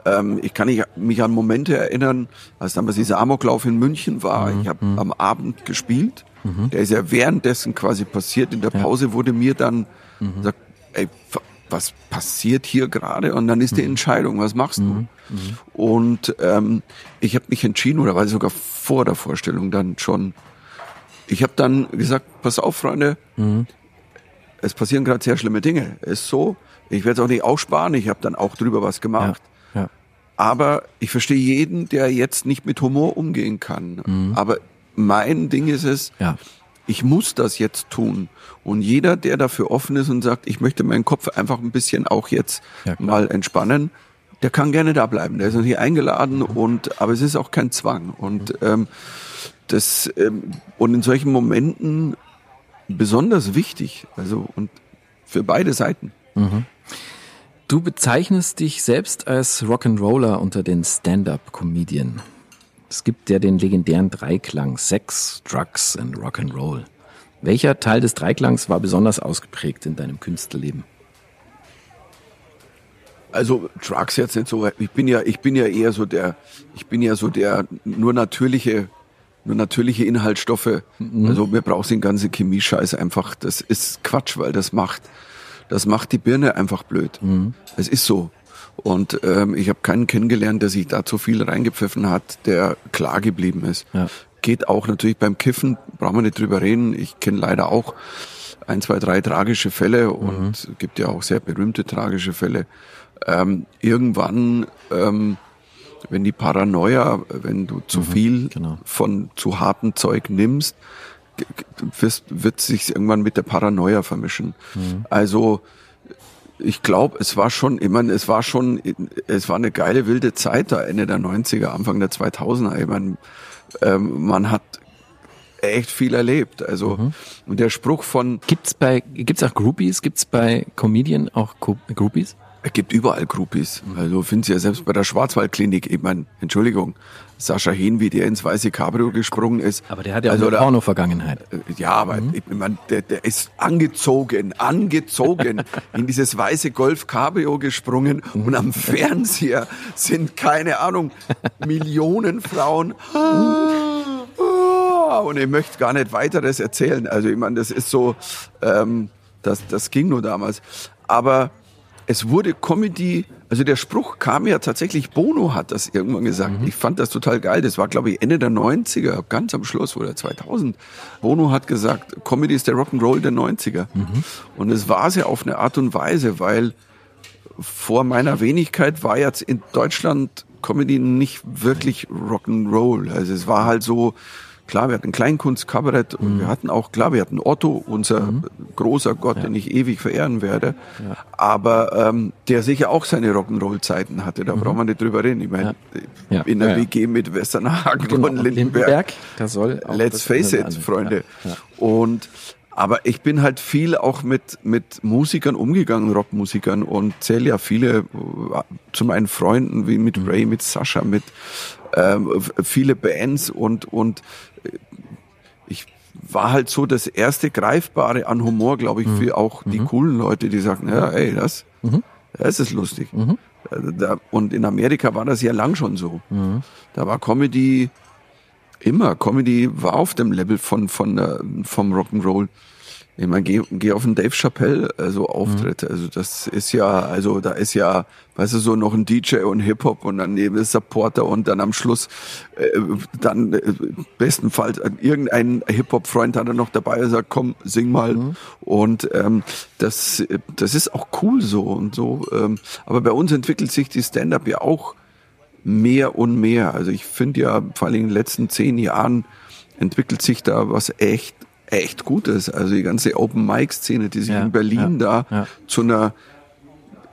S3: ähm, ich kann mich an Momente erinnern, als damals dieser Amoklauf in München war.
S2: Mhm.
S3: Ich habe am Abend gespielt. Der ist ja währenddessen quasi passiert. In der Pause wurde mir dann
S2: Mhm.
S3: gesagt, ey, wa- was passiert hier gerade? Und dann ist die
S2: Mhm.
S3: Entscheidung, was machst du? Und ähm, ich habe mich entschieden, oder war sogar vor der Vorstellung dann schon, ich habe dann gesagt, pass auf, Freunde, es passieren gerade sehr schlimme Dinge. Ist so. Ich werde es auch nicht aussparen. Ich habe dann auch drüber was
S2: Ja.
S3: gemacht.
S2: Ja.
S3: Aber ich verstehe jeden, der jetzt nicht mit Humor umgehen kann. Aber mein Ding ist es,
S2: Ja.
S3: ich muss das jetzt tun. Und jeder, der dafür offen ist und sagt, ich möchte meinen Kopf einfach ein bisschen auch jetzt
S2: Ja,
S3: mal entspannen, der kann gerne da bleiben. Der ist natürlich eingeladen und aber es ist auch kein Zwang. Und ähm, das ähm, und in solchen Momenten besonders wichtig. Also und für beide Seiten.
S2: Du bezeichnest dich selbst als Rock'n'Roller unter den Stand-up-Comedian. Es gibt ja den legendären Dreiklang Sex, Drugs and Rock'n'Roll. Welcher Teil des Dreiklangs war besonders ausgeprägt in deinem Künstlerleben?
S3: Also Drugs jetzt nicht so. Ich bin ja, ich bin ja eher so der, ich bin ja so der nur natürliche, nur natürliche Inhaltsstoffe. Also mir brauchst den ganzen Chemiescheiß einfach. Das ist Quatsch, weil das macht, das macht die Birne einfach blöd. Es ist so. Und ähm, ich habe keinen kennengelernt, der sich da zu viel reingepfiffen hat, der klar geblieben ist.
S2: Ja.
S3: Geht auch natürlich beim Kiffen, brauchen wir nicht drüber reden. Ich kenne leider auch ein, zwei, drei tragische Fälle und es gibt ja auch sehr berühmte tragische Fälle. Ähm, irgendwann, ähm, wenn die Paranoia, wenn du zu viel
S2: genau.
S3: von zu hartem Zeug nimmst, wirst, wird sich irgendwann mit der Paranoia vermischen. Also ich glaube, es war schon, ich meine, es war schon, es war eine geile wilde Zeit da Ende der 90er, Anfang der 2000er. Ich meine, ähm, man hat echt viel erlebt. Also und der Spruch von
S2: Gibt's bei, gibt's auch Groupies? Gibt's bei Comedian auch Groupies?
S3: Es gibt überall Groupies. Also finden Sie ja selbst bei der Schwarzwaldklinik. Ich meine, Entschuldigung, Sascha Hehn, wie der ins weiße Cabrio gesprungen ist.
S2: Aber der hat ja auch
S3: also,
S2: eine
S3: da-
S2: Porno-Vergangenheit.
S3: Ja, aber ich meine, der, der ist angezogen, angezogen in dieses weiße Golf Cabrio gesprungen und am Fernseher sind, keine Ahnung, Millionen Frauen. Und ich möchte gar nicht weiteres erzählen. Also ich meine, das ist so, ähm, das, das ging nur damals. Aber es wurde Comedy, also der Spruch kam ja tatsächlich, Bono hat das irgendwann gesagt. Ich fand das total geil. Das war, glaube ich, Ende der 90er, ganz am Schluss oder 2000. Bono hat gesagt, Comedy ist der Rock'n'Roll der 90er. Und es war sie auf eine Art und Weise, weil vor meiner Wenigkeit war jetzt in Deutschland Comedy nicht wirklich Rock'n'Roll. Also es war halt so, klar, wir hatten Kleinkunst, Kabarett und wir hatten auch, klar, wir hatten Otto, unser großer Gott, den ich ewig verehren werde. Aber ähm, der sicher auch seine Rock'n'Roll-Zeiten hatte, da brauchen wir nicht drüber reden. Ich meine,
S2: Ja.
S3: in der
S2: Ja, ja.
S3: WG mit Westernhagen
S2: Genau,
S3: und Lindenberg.
S2: da soll auch
S3: Let's face it, Freunde.
S2: Ja, ja.
S3: Und aber ich bin halt viel auch mit mit Musikern umgegangen, Rockmusikern und zähle ja viele äh, zu meinen Freunden wie mit
S2: Mhm.
S3: Ray, mit Sascha, mit ähm, viele Bands und und äh, ich war halt so das erste greifbare an Humor, glaube ich, für auch die coolen Leute, die sagen, ja, ey, das, das ist lustig. Also da, und in Amerika war das ja lang schon so. Da war Comedy immer. Comedy war auf dem Level von, von, äh, vom Rock'n'Roll. Ich meine, geh, geh auf einen Dave Chappelle also Auftritt.
S2: Mhm.
S3: Also das ist ja, also da ist ja, weißt du, so noch ein DJ und Hip-Hop und dann neben Supporter und dann am Schluss äh, dann äh, bestenfalls irgendein Hip-Hop-Freund hat er noch dabei und sagt, komm, sing mal.
S2: Mhm.
S3: Und ähm, das, das ist auch cool so und so. Ähm, aber bei uns entwickelt sich die Stand-up ja auch mehr und mehr. Also ich finde ja, vor allem in den letzten zehn Jahren entwickelt sich da was echt, echt Gutes. Also die ganze Open-Mic-Szene, die sich
S2: Ja,
S3: in Berlin
S2: ja,
S3: da
S2: ja.
S3: zu einer,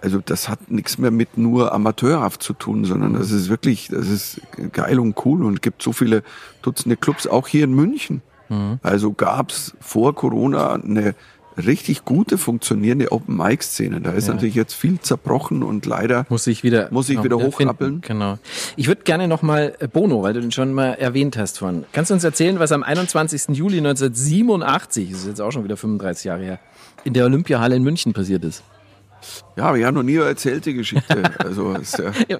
S3: also das hat nichts mehr mit nur amateurhaft zu tun, sondern das ist wirklich, das ist geil und cool und gibt so viele Dutzende Clubs, auch hier in München.
S2: Mhm.
S3: Also gab's vor Corona eine richtig gute, funktionierende Open-Mic-Szene. Da ist
S2: Ja.
S3: natürlich jetzt viel zerbrochen und leider
S2: Muss ich wieder,
S3: Muss ich wieder
S2: finden.
S3: hochrappeln?
S2: Genau. Ich würde gerne nochmal Bono, weil du den schon mal erwähnt hast vorhin. Kannst du uns erzählen, was am 21. Juli 1987, das ist jetzt auch schon wieder 35 Jahre her, in der Olympiahalle in München passiert ist?
S3: Ja, aber ich habe noch nie eine erzählte Geschichte. Also ist ja,
S2: Ja.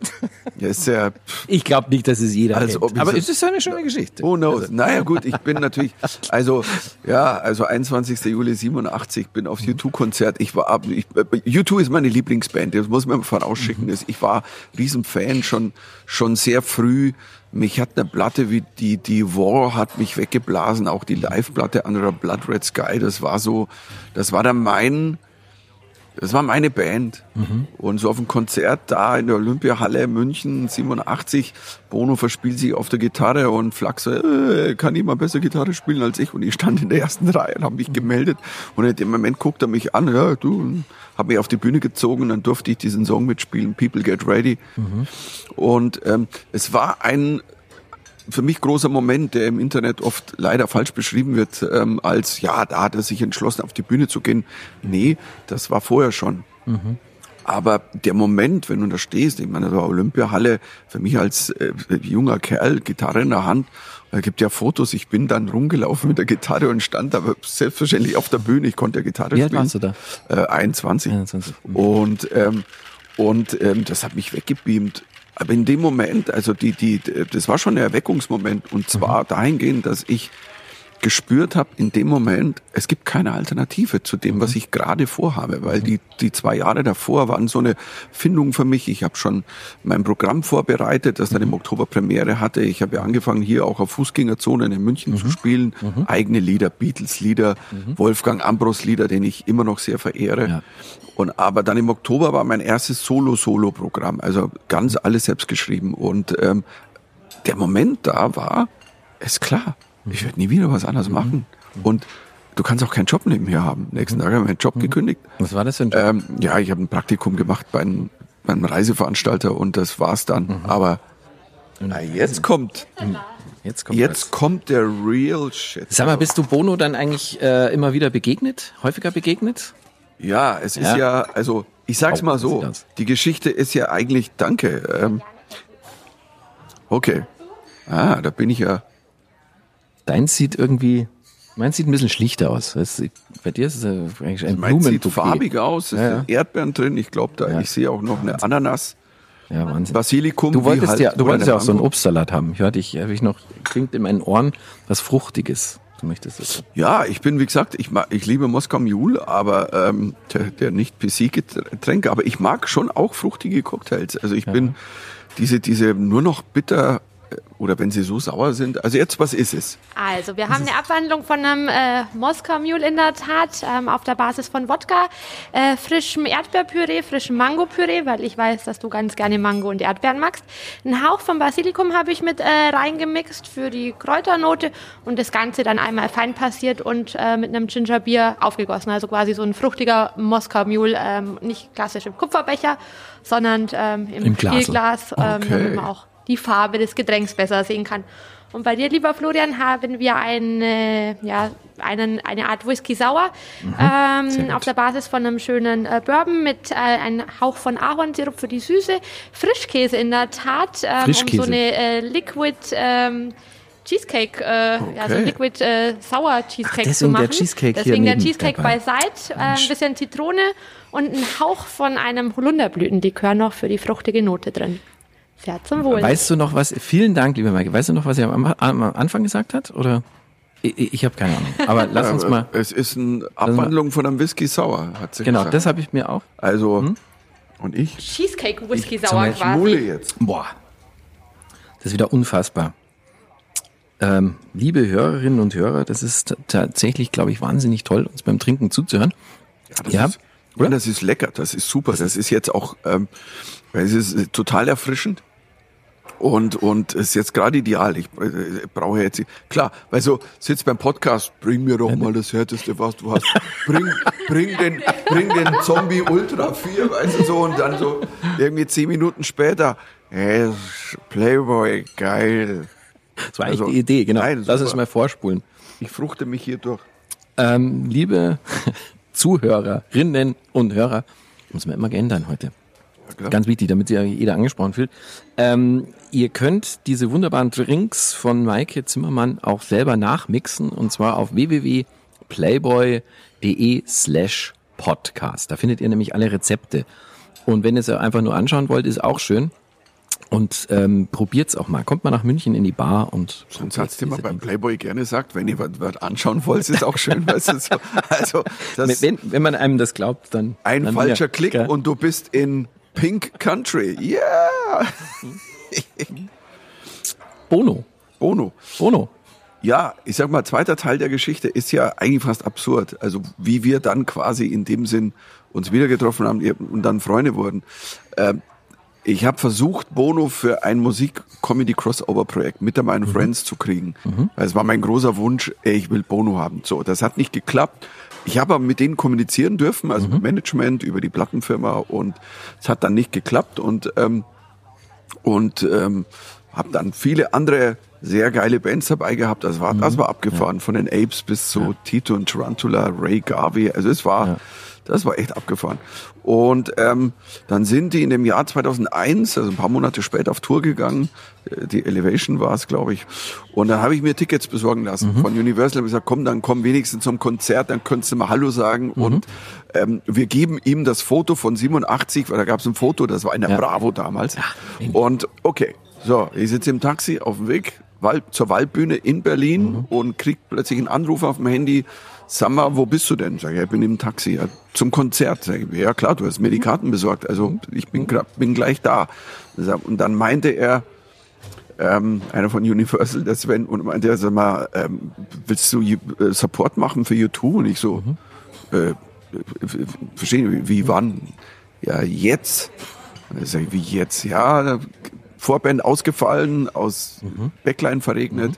S3: ist ja
S2: Ich glaube nicht, dass es jeder
S3: Als ob
S2: kennt. Aber
S3: so-
S2: es ist eine schöne Geschichte.
S3: Who knows? naja, gut, ich bin natürlich, also, ja, also 21. Juli 87, bin auf U2-Konzert. Ich war, ab- ich, U2 ist meine Lieblingsband, das muss man vorausschicken. Das- Ich war Riesenfan schon, schon sehr früh. Mich hat eine Platte wie die, die War hat mich weggeblasen, auch die Live-Platte Under Blood Red Sky, das war so, das war dann mein, das war meine Band. Und so auf dem Konzert da in der Olympiahalle München 87, Bono verspielt sich auf der Gitarre und Flax so, äh, kann niemand besser Gitarre spielen als ich. Und ich stand in der ersten Reihe und habe mich gemeldet. Und in dem Moment guckt er mich an, ja, du, habe mich auf die Bühne gezogen und dann durfte ich diesen Song mitspielen, People Get Ready. Und ähm, es war ein für mich großer Moment, der im Internet oft leider falsch beschrieben wird, ähm, als ja, da hat er sich entschlossen, auf die Bühne zu gehen. Nee, das war vorher schon. Aber der Moment, wenn du da stehst, ich meine, der Olympiahalle, für mich als äh, junger Kerl, Gitarre in der Hand, da gibt ja Fotos, ich bin dann rumgelaufen mit der Gitarre und stand aber selbstverständlich auf der Bühne, ich konnte ja Gitarre
S2: Wie alt
S3: spielen.
S2: warst du da?
S3: Äh, 21.
S2: 21.
S3: Und, ähm, und ähm, das hat mich weggebeamt. Aber in dem Moment, also die, die, das war schon ein Erweckungsmoment. Und zwar dahingehend, dass ich gespürt habe in dem Moment, es gibt keine Alternative zu dem, was ich gerade vorhabe, weil die, die zwei Jahre davor waren so eine Findung für mich. Ich habe schon mein Programm vorbereitet, das dann im Oktober Premiere hatte. Ich habe ja angefangen, hier auch auf Fußgängerzonen in München zu spielen. Eigene Lieder, Beatles-Lieder, Wolfgang Ambros-Lieder, den ich immer noch sehr verehre.
S2: Ja.
S3: Und aber dann im Oktober war mein erstes Solo-Solo-Programm, also ganz alles selbst geschrieben. Und ähm, der Moment da war, ist klar, ich werde nie wieder was anderes machen. Und du kannst auch keinen Job nebenher haben. Nächsten Tag habe ich meinen Job gekündigt.
S2: Was war das für ein Job?
S3: Ähm, ja, ich habe ein Praktikum gemacht bei einem, bei einem Reiseveranstalter und das war's dann. Aber na, jetzt kommt,
S2: Jetzt kommt
S3: jetzt kommt der real Shit.
S2: Sag mal, bist du Bono dann eigentlich äh, immer wieder begegnet? Häufiger begegnet?
S3: Ja, es ist
S2: Ja.
S3: ja, also ich sag's
S2: Oh,
S3: mal so, die Geschichte ist ja eigentlich, danke. Ähm, okay. Ah, da bin ich ja.
S2: Deins sieht irgendwie, meins sieht ein bisschen schlichter aus. Das sieht- bei dir ist es eigentlich ein
S3: Mein sieht farbig aus, es
S2: Ja, ja.
S3: sind Erdbeeren drin. Ich glaube, da
S2: Ja.
S3: ich sehe auch noch eine Ananas,
S2: Ja, Wahnsinn.
S3: Basilikum.
S2: Du wolltest
S3: halt,
S2: ja, du wolltest ja auch so einen. Obstsalat haben. Ich hörte, ich, hab ich noch, klingt in meinen Ohren was Fruchtiges. Du möchtest das.
S3: Ja, ich bin, wie gesagt, ich, mag, ich liebe Moskau Mule, aber ähm, der, der nicht PC-Getränk, aber ich mag schon auch fruchtige Cocktails. Also ich bin diese, diese nur noch bitter oder wenn sie so sauer sind. Also jetzt, was ist es?
S4: Also, wir haben eine Abwandlung von einem äh, Moskau Mule in der Tat ähm, auf der Basis von Wodka, äh, frischem Erdbeerpüree, frischem Mangopüree, weil ich weiß, dass du ganz gerne Mango und Erdbeeren magst. Ein Hauch von Basilikum habe ich mit äh, reingemixt für die Kräuternote und das Ganze dann einmal fein passiert und äh, mit einem Gingerbier aufgegossen. Also quasi so ein fruchtiger Moskau Mule, ähm, nicht klassisch im Kupferbecher, sondern ähm, im,
S2: Im Glasl.
S4: Spielglas, ähm,
S3: Okay.
S4: man auch die Farbe des Getränks besser sehen kann. Und bei dir, lieber Florian, haben wir eine, ja, einen, eine Art Whisky Sauer ähm, auf der Basis von einem schönen äh, Bourbon mit äh, einem Hauch von Ahornsirup für die Süße, Frischkäse in der Tat, ähm, um
S2: Frischkäse.
S4: so eine äh, Liquid ähm, Cheesecake, äh, ja, so
S3: Okay.
S4: Liquid äh, Sour Cheesecake
S2: deswegen
S4: zu machen.
S2: der Cheesecake hier
S4: deswegen der Cheesecake beiseite, äh, ein bisschen Zitrone und ein Hauch von einem Holunderblütenlikör noch für die fruchtige Note drin. Sehr zum Wohl.
S2: Weißt du noch was? Vielen Dank, lieber Maike. Weißt du noch, was er am, am Anfang gesagt hat? Oder? Ich, ich habe keine Ahnung. Aber lass uns mal.
S3: Es ist eine Abwandlung von einem Whisky Sauer, hat sie
S2: Genau,
S3: gesagt.
S2: das habe ich mir auch.
S3: Also, und ich
S4: Cheesecake Whisky
S2: Ich-
S4: Sauer
S3: schmule
S4: quasi.
S3: jetzt.
S2: Boah. Das ist wieder unfassbar. Ähm, liebe Hörerinnen und Hörer, das ist tatsächlich, glaube ich, wahnsinnig toll, uns beim Trinken zuzuhören.
S3: Das
S2: Ja,
S3: ist, ja, das ist lecker, das ist super. Das ist jetzt auch, ähm, weil es ist total erfrischend. Und, und es ist jetzt gerade ideal. Ich äh, brauche jetzt, klar, weil so sitzt beim Podcast, bring mir doch mal das Härteste, was du hast. Bring, bring den, bring den Zombie Ultra 4, weißt du so, und dann so irgendwie zehn Minuten später, hey, Playboy, geil.
S2: Das war echt
S3: Also,
S2: die Idee, genau.
S3: nein,
S2: Lass es mal vorspulen.
S3: Ich fruchte mich hier durch.
S2: Ähm, liebe Zuhörerinnen und Hörer, muss man immer geändern heute.
S3: klar.
S2: Ganz wichtig, damit sich ja jeder angesprochen fühlt. Ähm, ihr könnt diese wunderbaren Drinks von Maike Zimmermann auch selber nachmixen und zwar auf www.playboy.de slash podcast. Da findet ihr nämlich alle Rezepte. Und wenn ihr es einfach nur anschauen wollt, ist auch schön. Und ähm, probiert's auch mal. Kommt mal nach München in die Bar und
S3: So ein Satz, den man
S2: diese
S3: beim. Playboy gerne sagt, wenn ihr was, anschauen wollt, ist auch schön, weißt du, so. Also,
S2: wenn, wenn man einem das glaubt, dann
S3: ein
S2: dann
S3: falscher
S2: ja,
S3: Klick und du bist in Pink Country. Yeah!
S2: Bono.
S3: Bono.
S2: Bono.
S3: Ja, ich sag mal, zweiter Teil der Geschichte ist ja eigentlich fast absurd. Also wie wir dann quasi in dem Sinn uns wieder getroffen haben und dann Freunde wurden. Ähm, ich habe versucht, Bono für ein Musik-Comedy-Crossover-Projekt mit meinen Friends zu kriegen. Weil es war mein großer Wunsch, ey, ich will Bono haben. So, das hat nicht geklappt. Ich habe aber mit denen kommunizieren dürfen, also mit Management über die Plattenfirma und es hat dann nicht geklappt und ähm, und ähm, habe dann viele andere sehr geile Bands dabei gehabt. Das war, das war abgefahren, von den Apes bis zu Tito und Tarantula, Ray Garvey. Also es war, das war echt abgefahren. Und ähm, dann sind die in dem Jahr 2001, also ein paar Monate später, auf Tour gegangen. Äh, Die Elevation war es, glaube ich. Und dann habe ich mir Tickets besorgen lassen von Universal. Hab gesagt, komm, dann komm wenigstens zum Konzert, dann könntest du mal Hallo sagen. Und ähm, wir geben ihm das Foto von 87, weil da gab es ein Foto, das war in der
S2: Ja.
S3: Bravo damals. Und okay, so, ich sitze im Taxi auf dem Weg Wald, zur Waldbühne in Berlin und krieg plötzlich einen Anruf auf dem Handy. Sag mal, wo bist du denn? Sag ich, ja, ich bin im Taxi, ja, zum Konzert. Sag ich, ja klar, du hast mir die Karten besorgt, also ich bin, bin gleich da. Und dann meinte er, ähm, einer von Universal, der Sven, und meinte er, sag mal, ähm, willst du äh, Support machen für U2? Und ich so, äh, verstehen, wie, wie wann? Ja, jetzt. Und sag ich, wie jetzt? Ja, Vorband ausgefallen, aus Backline verregnet.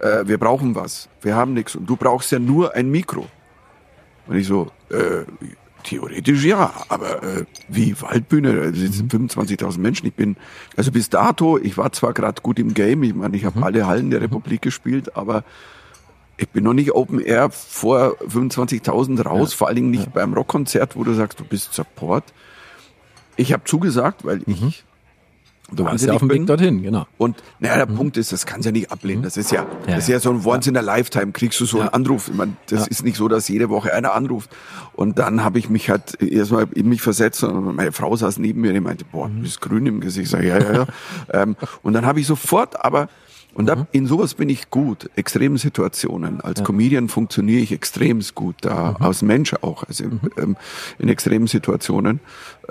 S3: Äh, wir brauchen was. Wir haben nichts. Und du brauchst ja nur ein Mikro. Und ich so, äh, theoretisch ja, aber äh, wie Waldbühne, da sitzen 25.000 Menschen. Ich bin, also bis dato, ich war zwar gerade gut im Game, ich meine, ich habe alle Hallen der Republik gespielt, aber ich bin noch nicht Open Air vor 25.000 raus, vor allen Dingen nicht beim Rockkonzert, wo du sagst, du bist Support. Ich habe zugesagt, weil ich
S2: Du warst ja auf dem. Weg dorthin, genau.
S3: Und naja, der Punkt ist, das kannst du ja nicht ablehnen. Das ist ja,
S2: Ja,
S3: das ist ja so ein Once in a Lifetime, kriegst du so einen
S2: Ja.
S3: Anruf. Ich meine, das
S2: Ja.
S3: ist nicht so, dass jede Woche einer anruft. Und dann habe ich mich halt erstmal in mich versetzt und meine Frau saß neben mir, die meinte, boah, du bist grün im Gesicht. Ich sag, ja, ja, ja. ähm, und dann habe ich sofort, aber und da, in sowas bin ich gut. Extremen Situationen. Als Comedian funktioniere ich extrem gut da, als Mensch auch. Also ähm, in extremen Situationen.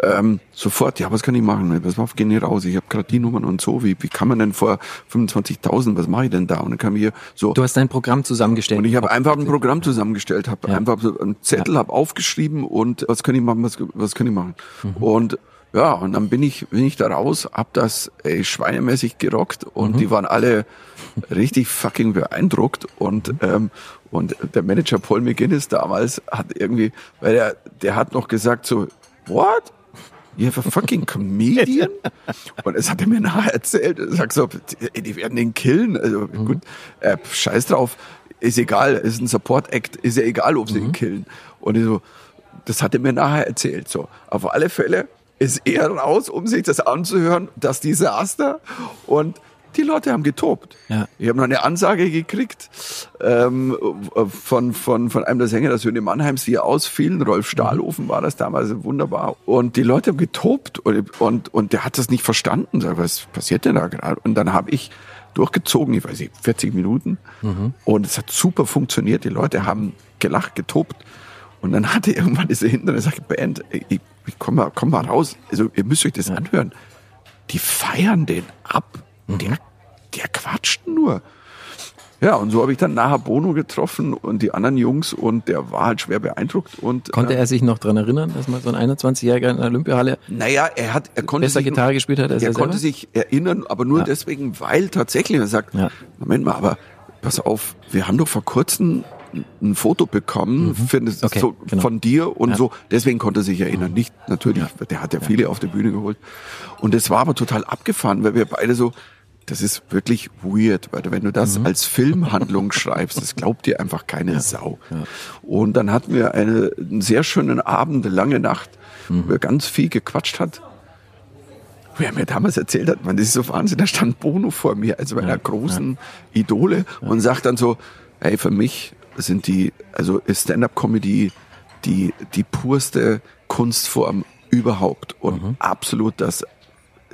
S3: Ähm, sofort, ja, was kann ich machen? Pass mal auf, geh nicht raus. Ich habe gerade die Nummern und so. Wie, wie kann man denn vor 25.000, was mache ich denn da? Und dann kam hier so.
S2: Du hast dein Programm zusammengestellt.
S3: Und ich habe einfach ein Programm zusammengestellt, habe
S2: Ja.
S3: einfach so einen Zettel, habe aufgeschrieben und was kann ich machen, was, was kann ich machen.
S2: Mhm.
S3: Und ja, und dann bin ich, bin ich da raus, hab das ey, schweinemäßig gerockt und
S2: Mhm.
S3: die waren alle richtig fucking beeindruckt und
S2: Mhm.
S3: ähm, und der Manager Paul McGuinness damals hat irgendwie, weil der, der hat noch gesagt so, what? You have a fucking comedian? Und das hat er mir nachher erzählt. Er sagt so, ey, die werden den killen. Also gut, äh, scheiß drauf, ist egal, ist ein Support-Act, ist ja egal, ob sie ihn killen. Und ich so, das hat er mir nachher erzählt. So, auf alle Fälle ist er raus, um sich das anzuhören, das Desaster. Und die Leute haben getobt.
S2: Ja.
S3: Ich habe noch eine Ansage gekriegt ähm, von, von, von einem der Sänger der Söhne Mannheims, die ausfielen. Rolf Stahlhofen war das damals, wunderbar. Und die Leute haben getobt und, und, und der hat das nicht verstanden. Sag, was passiert denn da gerade? Und dann habe ich durchgezogen, ich weiß nicht, 40 Minuten. Und es hat super funktioniert. Die Leute haben gelacht, getobt. Und dann hatte irgendwann diese hintere Sache, Band, ich komm mal, komm mal raus. Also ihr müsst euch das anhören. Die feiern den ab. Der, der quatscht nur. Ja, und so habe ich dann nachher Bono getroffen und die anderen Jungs und der war halt schwer beeindruckt. Und,
S2: Konnte
S3: äh,
S2: er sich noch dran erinnern, dass mal so ein 21-Jähriger in der Olympiahalle
S3: Naja, er hat, er konnte
S2: besser
S3: sich
S2: Gitarre gespielt hat als
S3: er
S2: er
S3: konnte sich erinnern, aber nur
S2: Ja.
S3: deswegen, weil tatsächlich er sagt,
S2: Ja.
S3: Moment mal, aber pass auf, wir haben doch vor kurzem ein Foto bekommen
S2: Mhm. Okay,
S3: so,
S2: genau.
S3: von dir und
S2: Ja.
S3: so. Deswegen konnte er sich erinnern. Nicht natürlich, der hat ja viele auf die Bühne geholt. Und das war aber total abgefahren, weil wir beide so, das ist wirklich weird, weil wenn du das
S2: Mhm.
S3: als Filmhandlung schreibst, das glaubt dir einfach keine Sau. Und dann hatten wir eine, einen sehr schönen Abend, eine lange Nacht,
S2: Mhm.
S3: wo er ganz viel gequatscht hat. Wer mir damals erzählt hat, man, das ist so Wahnsinn, da stand Bono vor mir, also meiner großen Idole, und sagt dann so, hey, für mich sind die, also ist Stand-Up-Comedy die, die purste Kunstform überhaupt und
S2: Mhm.
S3: absolut das,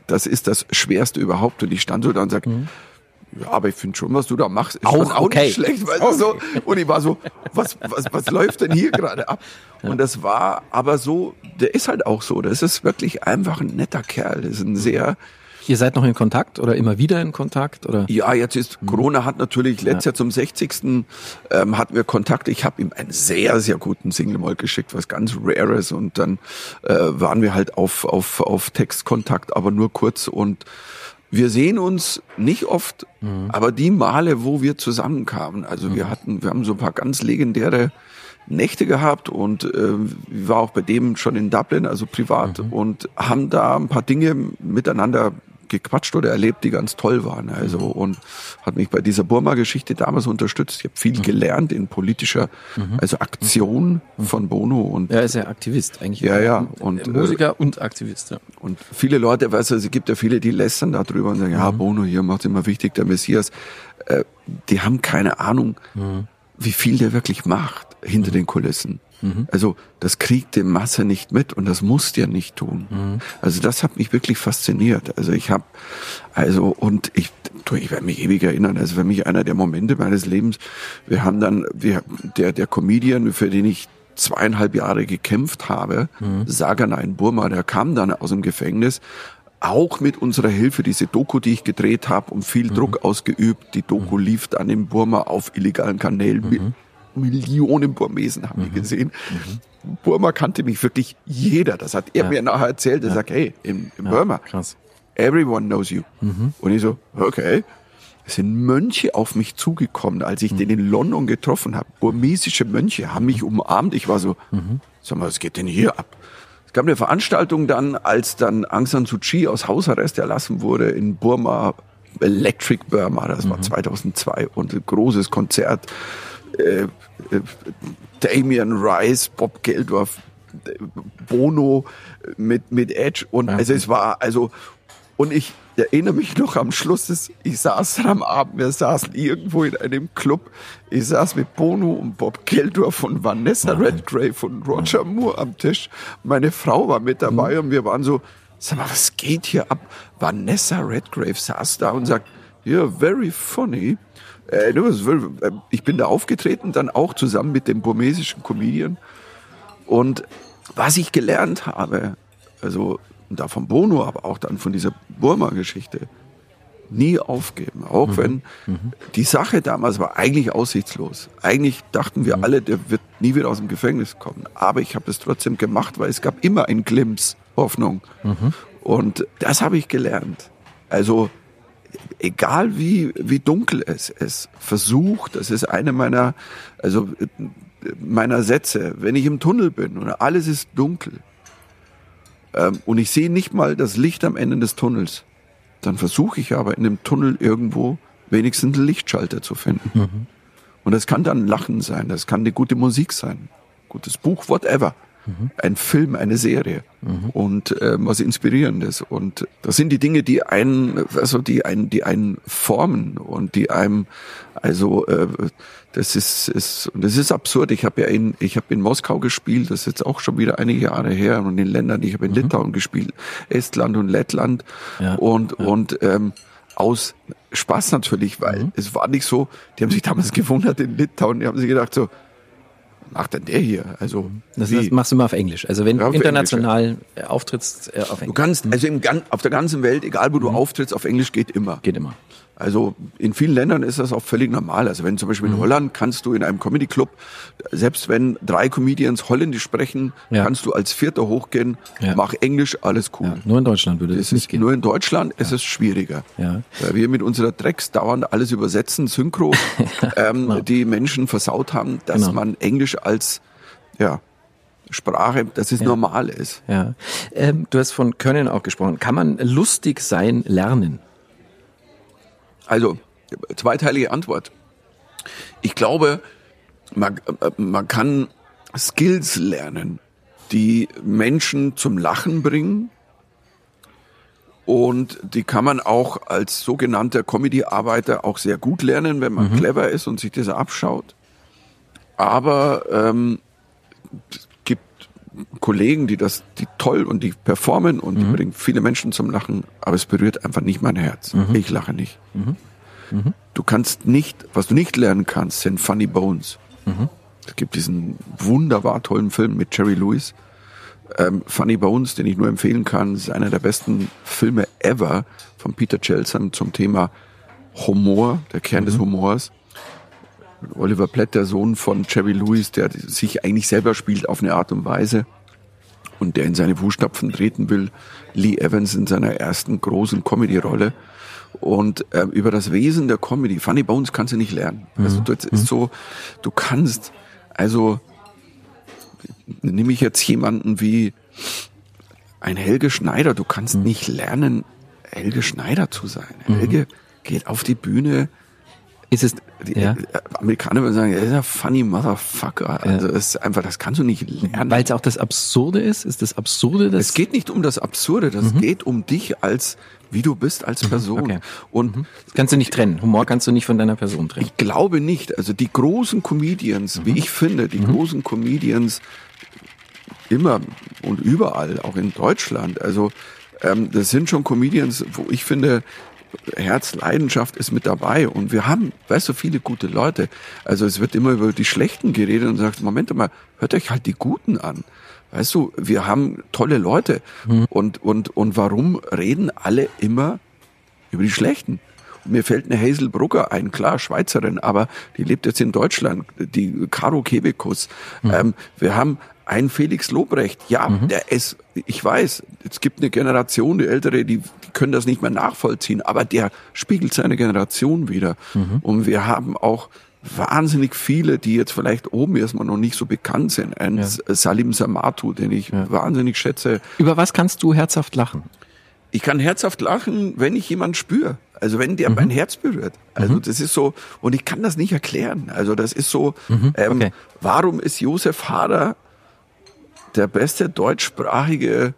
S3: das ist das Schwerste überhaupt. Und ich stand so da und sag, ja, aber ich finde schon, was du da machst, ist
S2: Mhm. Auch
S3: schon auch
S2: okay.
S3: nicht schlecht. Weißt du, so. Und ich war so, was, was, was läuft denn hier gerade ab? Und das war aber so, der ist halt auch so. Das ist wirklich einfach ein netter Kerl. Das ist ein sehr,
S2: Ihr seid noch in Kontakt oder immer wieder in Kontakt? Oder?
S3: ja, jetzt ist, Corona hat natürlich, letztes Jahr zum 60. Ähm, hatten wir Kontakt. Ich habe ihm einen sehr, sehr guten Single mal geschickt, was ganz Rares. Und dann äh, waren wir halt auf, auf, auf Textkontakt, aber nur kurz. Und wir sehen uns nicht oft, aber die Male, wo wir zusammenkamen, also wir hatten, wir haben so ein paar ganz legendäre Nächte gehabt und äh, war auch bei dem schon in Dublin, also privat, und haben da ein paar Dinge miteinander gequatscht oder erlebt, die ganz toll waren. Also und hat mich bei dieser Burma-Geschichte damals unterstützt. Ich habe viel gelernt in politischer, also Aktion von Bono und
S2: Er ist ja Aktivist eigentlich.
S3: Ja, ja. Und,
S2: Und, Musiker und Aktivist, ja.
S3: und viele Leute, weißt du, es gibt ja viele, die lästern darüber und sagen, ja, Bono hier macht immer wichtig, der Messias. Äh, die haben keine Ahnung, wie viel der wirklich macht hinter den Kulissen. Also das kriegt die Masse nicht mit und das muss der nicht tun. Also das hat mich wirklich fasziniert. Also ich habe, also und ich, du, ich werde mich ewig erinnern. Also für mich einer der Momente meines Lebens. Wir haben dann, wir, der der Comedian, für den ich zweieinhalb Jahre gekämpft habe, Sagana in Burma, der kam dann aus dem Gefängnis, auch mit unserer Hilfe, diese Doku, die ich gedreht habe, und viel Druck ausgeübt. Die Doku lief dann in Burma auf illegalen Kanälen. Mi- Millionen Burmesen haben die gesehen. Burma kannte mich wirklich jeder. Das hat er
S2: Ja.
S3: mir nachher erzählt. Er sagt, hey, in, in Burma,
S2: Krass.
S3: everyone knows you. Und ich so, okay. Es sind Mönche auf mich zugekommen, als ich den in London getroffen habe. Burmesische Mönche haben mich umarmt. Ich war so, sag mal, was geht denn hier ab? Es gab eine Veranstaltung dann, als dann Aung San Suu Kyi aus Hausarrest erlassen wurde in Burma, Electric Burma, das war 2002 und ein großes Konzert. Äh, äh, Damien Rice, Bob Geldorf, Bono mit, mit Edge und also es war, also, und ich erinnere mich noch am Schluss, ich saß am Abend, wir saßen irgendwo in einem Club, ich saß mit Bono und Bob Geldorf und Vanessa Redgrave und Roger Moore am Tisch. Meine Frau war mit dabei und wir waren so, sag mal, was geht hier ab? Vanessa Redgrave saß da und sagt, you're very funny. Äh, äh, Ich bin da aufgetreten, dann auch zusammen mit dem burmesischen Comedian. Und was ich gelernt habe, also da von Bono, aber auch dann von dieser Burma-Geschichte, nie aufgeben. Auch wenn die Sache damals war eigentlich aussichtslos. Eigentlich dachten wir alle, der wird nie wieder aus dem Gefängnis kommen. Aber ich habe es trotzdem gemacht, weil es gab immer ein Glimps Hoffnung. Und das habe ich gelernt. Also egal wie, wie dunkel es ist, versucht, das ist eine meiner, also meiner Sätze, wenn ich im Tunnel bin und alles ist dunkel ähm, und ich sehe nicht mal das Licht am Ende des Tunnels, dann versuche ich aber in dem Tunnel irgendwo wenigstens einen Lichtschalter zu finden. Und das kann dann Lachen sein, das kann eine gute Musik sein, gutes Buch, whatever. Ein Film, eine Serie. Und ähm, was Inspirierendes. Und das sind die Dinge, die einen, also die einen, die einen formen und die einem, also äh, das ist, ist und das ist absurd. Ich habe ja in, ich habe in Moskau gespielt, das ist jetzt auch schon wieder einige Jahre her. Und in Ländern, ich habe in Litauen gespielt, Estland und Lettland.
S2: Ja,
S3: und und ähm, aus Spaß natürlich, weil es war nicht so, die haben sich damals gewundert in Litauen, die haben sich gedacht so, macht denn der hier? Also,
S2: Das, das machst du mal auf Englisch. Also wenn
S3: Ja,
S2: du international äh, auftrittst, äh, auf
S3: du
S2: Englisch.
S3: kannst, also im, auf der ganzen Welt, egal wo du auftrittst, auf Englisch geht immer.
S2: Geht immer.
S3: Also in vielen Ländern ist das auch völlig normal. Also wenn zum Beispiel
S2: Mhm.
S3: in Holland kannst du in einem Comedy Club, selbst wenn drei Comedians Holländisch sprechen,
S2: Ja.
S3: kannst du als Vierter hochgehen,
S2: Ja.
S3: mach Englisch, alles cool.
S2: Ja, nur in Deutschland würde das
S3: Es
S2: nicht gehen.
S3: nur in Deutschland, es ist schwieriger.
S2: Ja.
S3: Weil wir mit unserer Drecks dauernd alles übersetzen, Synchro, ähm, die Menschen versaut haben, dass
S2: Genau.
S3: man Englisch als ja, Sprache, dass es normal ist.
S2: Ja. Ähm, du hast von Können auch gesprochen. Kann man lustig sein lernen?
S3: Also, zweiteilige Antwort. Ich glaube, man, äh, man kann Skills lernen, die Menschen zum Lachen bringen. Und die kann man auch als sogenannter Comedy-Arbeiter auch sehr gut lernen, wenn man clever ist und sich das abschaut. Aber ähm, Kollegen, die das, die toll und die performen und die bringen viele Menschen zum Lachen, aber es berührt einfach nicht mein Herz. Ich lache nicht. Du kannst nicht, was du nicht lernen kannst, sind Funny Bones. Es gibt diesen wunderbar tollen Film mit Jerry Lewis. Ähm, Funny Bones, den ich nur empfehlen kann, ist einer der besten Filme ever von Peter Chelson zum Thema Humor, der Kern des Humors. Oliver Platt, der Sohn von Jerry Lewis, der sich eigentlich selber spielt auf eine Art und Weise und der in seine Fußstapfen treten will. Lee Evans in seiner ersten großen Comedy-Rolle. Und ähm, über das Wesen der Comedy, Funny Bones kannst du nicht lernen. Also das ist so, du kannst, also nehme ich jetzt jemanden wie ein Helge Schneider, du kannst nicht lernen, Helge Schneider zu sein. Helge geht auf die Bühne,
S2: Ist es, ja,
S3: äh, Amerikaner würden sagen, er ist ein funny motherfucker. Also das ist einfach, das kannst du nicht lernen.
S2: weil es auch das Absurde ist? Ist das Absurde, das
S3: es geht nicht um das Absurde, das geht um dich als, wie du bist als Person.
S2: okay.
S3: Und
S2: das kannst du nicht trennen. Humor kannst du nicht von deiner Person trennen.
S3: ich glaube nicht, also die großen Comedians, wie ich finde, die großen Comedians immer und überall, auch in Deutschland, also ähm, das sind schon Comedians, wo ich finde, Herz, Leidenschaft ist mit dabei und wir haben, weißt du, viele gute Leute. Also es wird immer über die Schlechten geredet und sagt, Moment mal, hört euch halt die Guten an. Weißt du, wir haben tolle Leute und, und, und warum reden alle immer über die Schlechten? Mir fällt eine Hazel Brugger ein, klar, Schweizerin, aber die lebt jetzt in Deutschland, die Caro Kebekus. Ähm, wir haben einen Felix Lobrecht, ja, der ist, ich weiß, es gibt eine Generation, die Ältere, die, die können das nicht mehr nachvollziehen, aber der spiegelt seine Generation wieder. Und wir haben auch wahnsinnig viele, die jetzt vielleicht oben erstmal noch nicht so bekannt sind. Ein Salim Samatu, den ich wahnsinnig schätze.
S2: Über was kannst du herzhaft lachen?
S3: Ich kann herzhaft lachen, wenn ich jemanden spüre. Also wenn der mein Herz berührt. Also das ist so, und ich kann das nicht erklären. Also das ist so, ähm,
S2: okay.
S3: warum ist Josef Hader der beste deutschsprachige.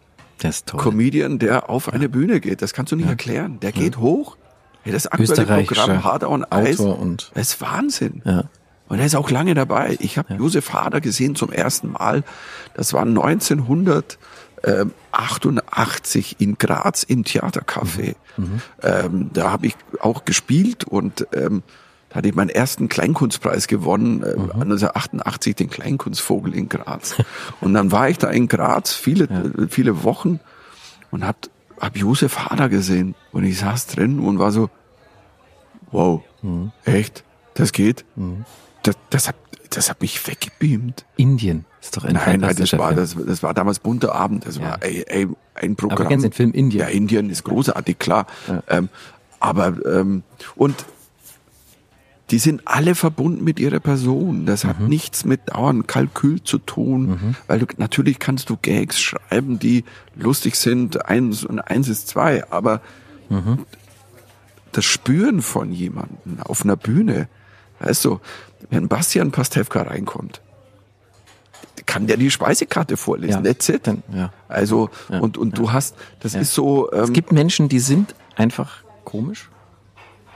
S3: Comedian, der auf eine Bühne geht? Das kannst du nicht erklären. Der geht hoch. Hey, das aktuelle Programm Hader und Eis,
S2: und-
S3: das ist Wahnsinn.
S2: Ja.
S3: Und er ist auch lange dabei. Ich habe Josef Hader gesehen zum ersten Mal. Das war 1988 in Graz im Theatercafé. Ähm, da habe ich auch gespielt und ähm, da hatte ich meinen ersten Kleinkunstpreis gewonnen, äh, 1988 den Kleinkunstvogel in Graz. und dann war ich da in Graz viele, äh, viele Wochen und hab, hab Josef Hader gesehen. Und ich saß drin und war so, wow, echt? Das geht? Das, das, hat, das hat mich weggebeamt.
S2: Indien ist doch ein
S3: Nein, nein, das war, das, das war damals bunter Abend. Das war ey, ey, ein Programm.
S2: Aber kennst den Film Indien?
S3: Ja, Indien ist großartig, klar. Ähm, aber, ähm, und die sind alle verbunden mit ihrer Person. Das hat
S2: Mhm.
S3: nichts mit dauernd Kalkül zu tun, weil du, natürlich kannst du Gags schreiben, die lustig sind. Eins und eins ist zwei, aber
S2: Mhm.
S3: das Spüren von jemandem auf einer Bühne, weißt du, wenn Bastian Pastewka reinkommt, kann der die Speisekarte vorlesen.
S2: Ja.
S3: That's it.
S2: Dann, ja.
S3: Also, und, und du hast, das ist so,
S2: Es
S3: ähm,
S2: gibt Menschen, die sind einfach komisch.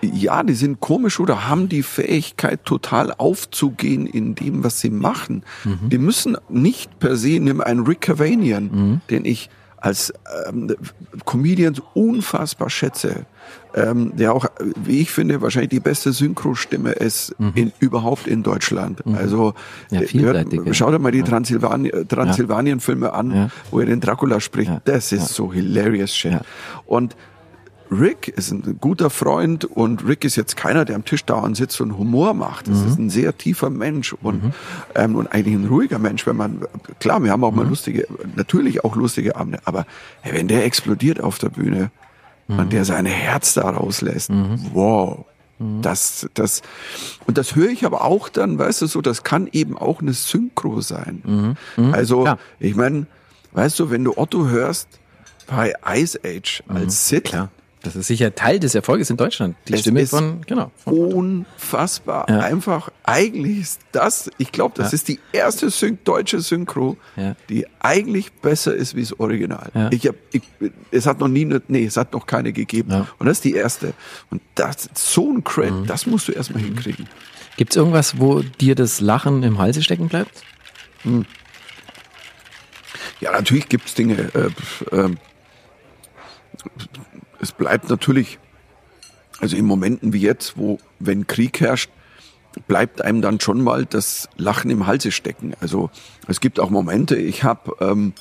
S3: Ja, die sind komisch oder haben die Fähigkeit, total aufzugehen in dem, was sie machen. Die müssen nicht per se, nimm einen Rick Cavanian, den ich als ähm, Comedians unfassbar schätze, ähm, der auch, wie ich finde, wahrscheinlich die beste Synchrostimme ist
S2: Mhm.
S3: in, überhaupt in Deutschland. Also
S2: Ja,
S3: äh, hört,
S2: ja.
S3: schau dir mal die Transsilvanien, Transsilvanien-Filme an,
S2: Ja.
S3: wo er den Dracula spricht.
S2: Ja.
S3: Das ist so hilarious shit.
S2: Ja.
S3: Und Rick ist ein guter Freund und Rick ist jetzt keiner, der am Tisch dauernd sitzt und Humor macht. Das ist ein sehr tiefer Mensch und, ähm, und eigentlich ein ruhiger Mensch, wenn man, klar, wir haben auch mal lustige, natürlich auch lustige Abende, aber hey, wenn der explodiert auf der Bühne und der sein Herz da rauslässt, wow. Das, das, und das höre ich aber auch dann, weißt du, so, das kann eben auch eine Synchro sein. Also,
S2: Klar.
S3: ich meine, weißt du, wenn du Otto hörst bei Ice Age als Sid,
S2: Klar. Das ist sicher Teil des Erfolges in Deutschland. Die
S3: Es
S2: Stimme
S3: ist
S2: von, genau. Von,
S3: unfassbar.
S2: Ja.
S3: Einfach, eigentlich ist das, ich glaube, das
S2: Ja.
S3: ist die erste Syn deutsche Synchro,
S2: Ja.
S3: die eigentlich besser ist wie das Original. Ich hab, ich, es hat noch nie, ne- nee, es hat noch keine gegeben. Und das ist die erste. Und das, so ein Credit,
S2: Mhm.
S3: das musst du erstmal hinkriegen.
S2: Gibt's irgendwas, wo dir das Lachen im Halse stecken bleibt?
S3: Ja, natürlich gibt's Dinge. Äh, ähm, es bleibt natürlich, also in Momenten wie jetzt, wo, wenn Krieg herrscht, bleibt einem dann schon mal das Lachen im Halse stecken. Also es gibt auch Momente, ich habe, ähm,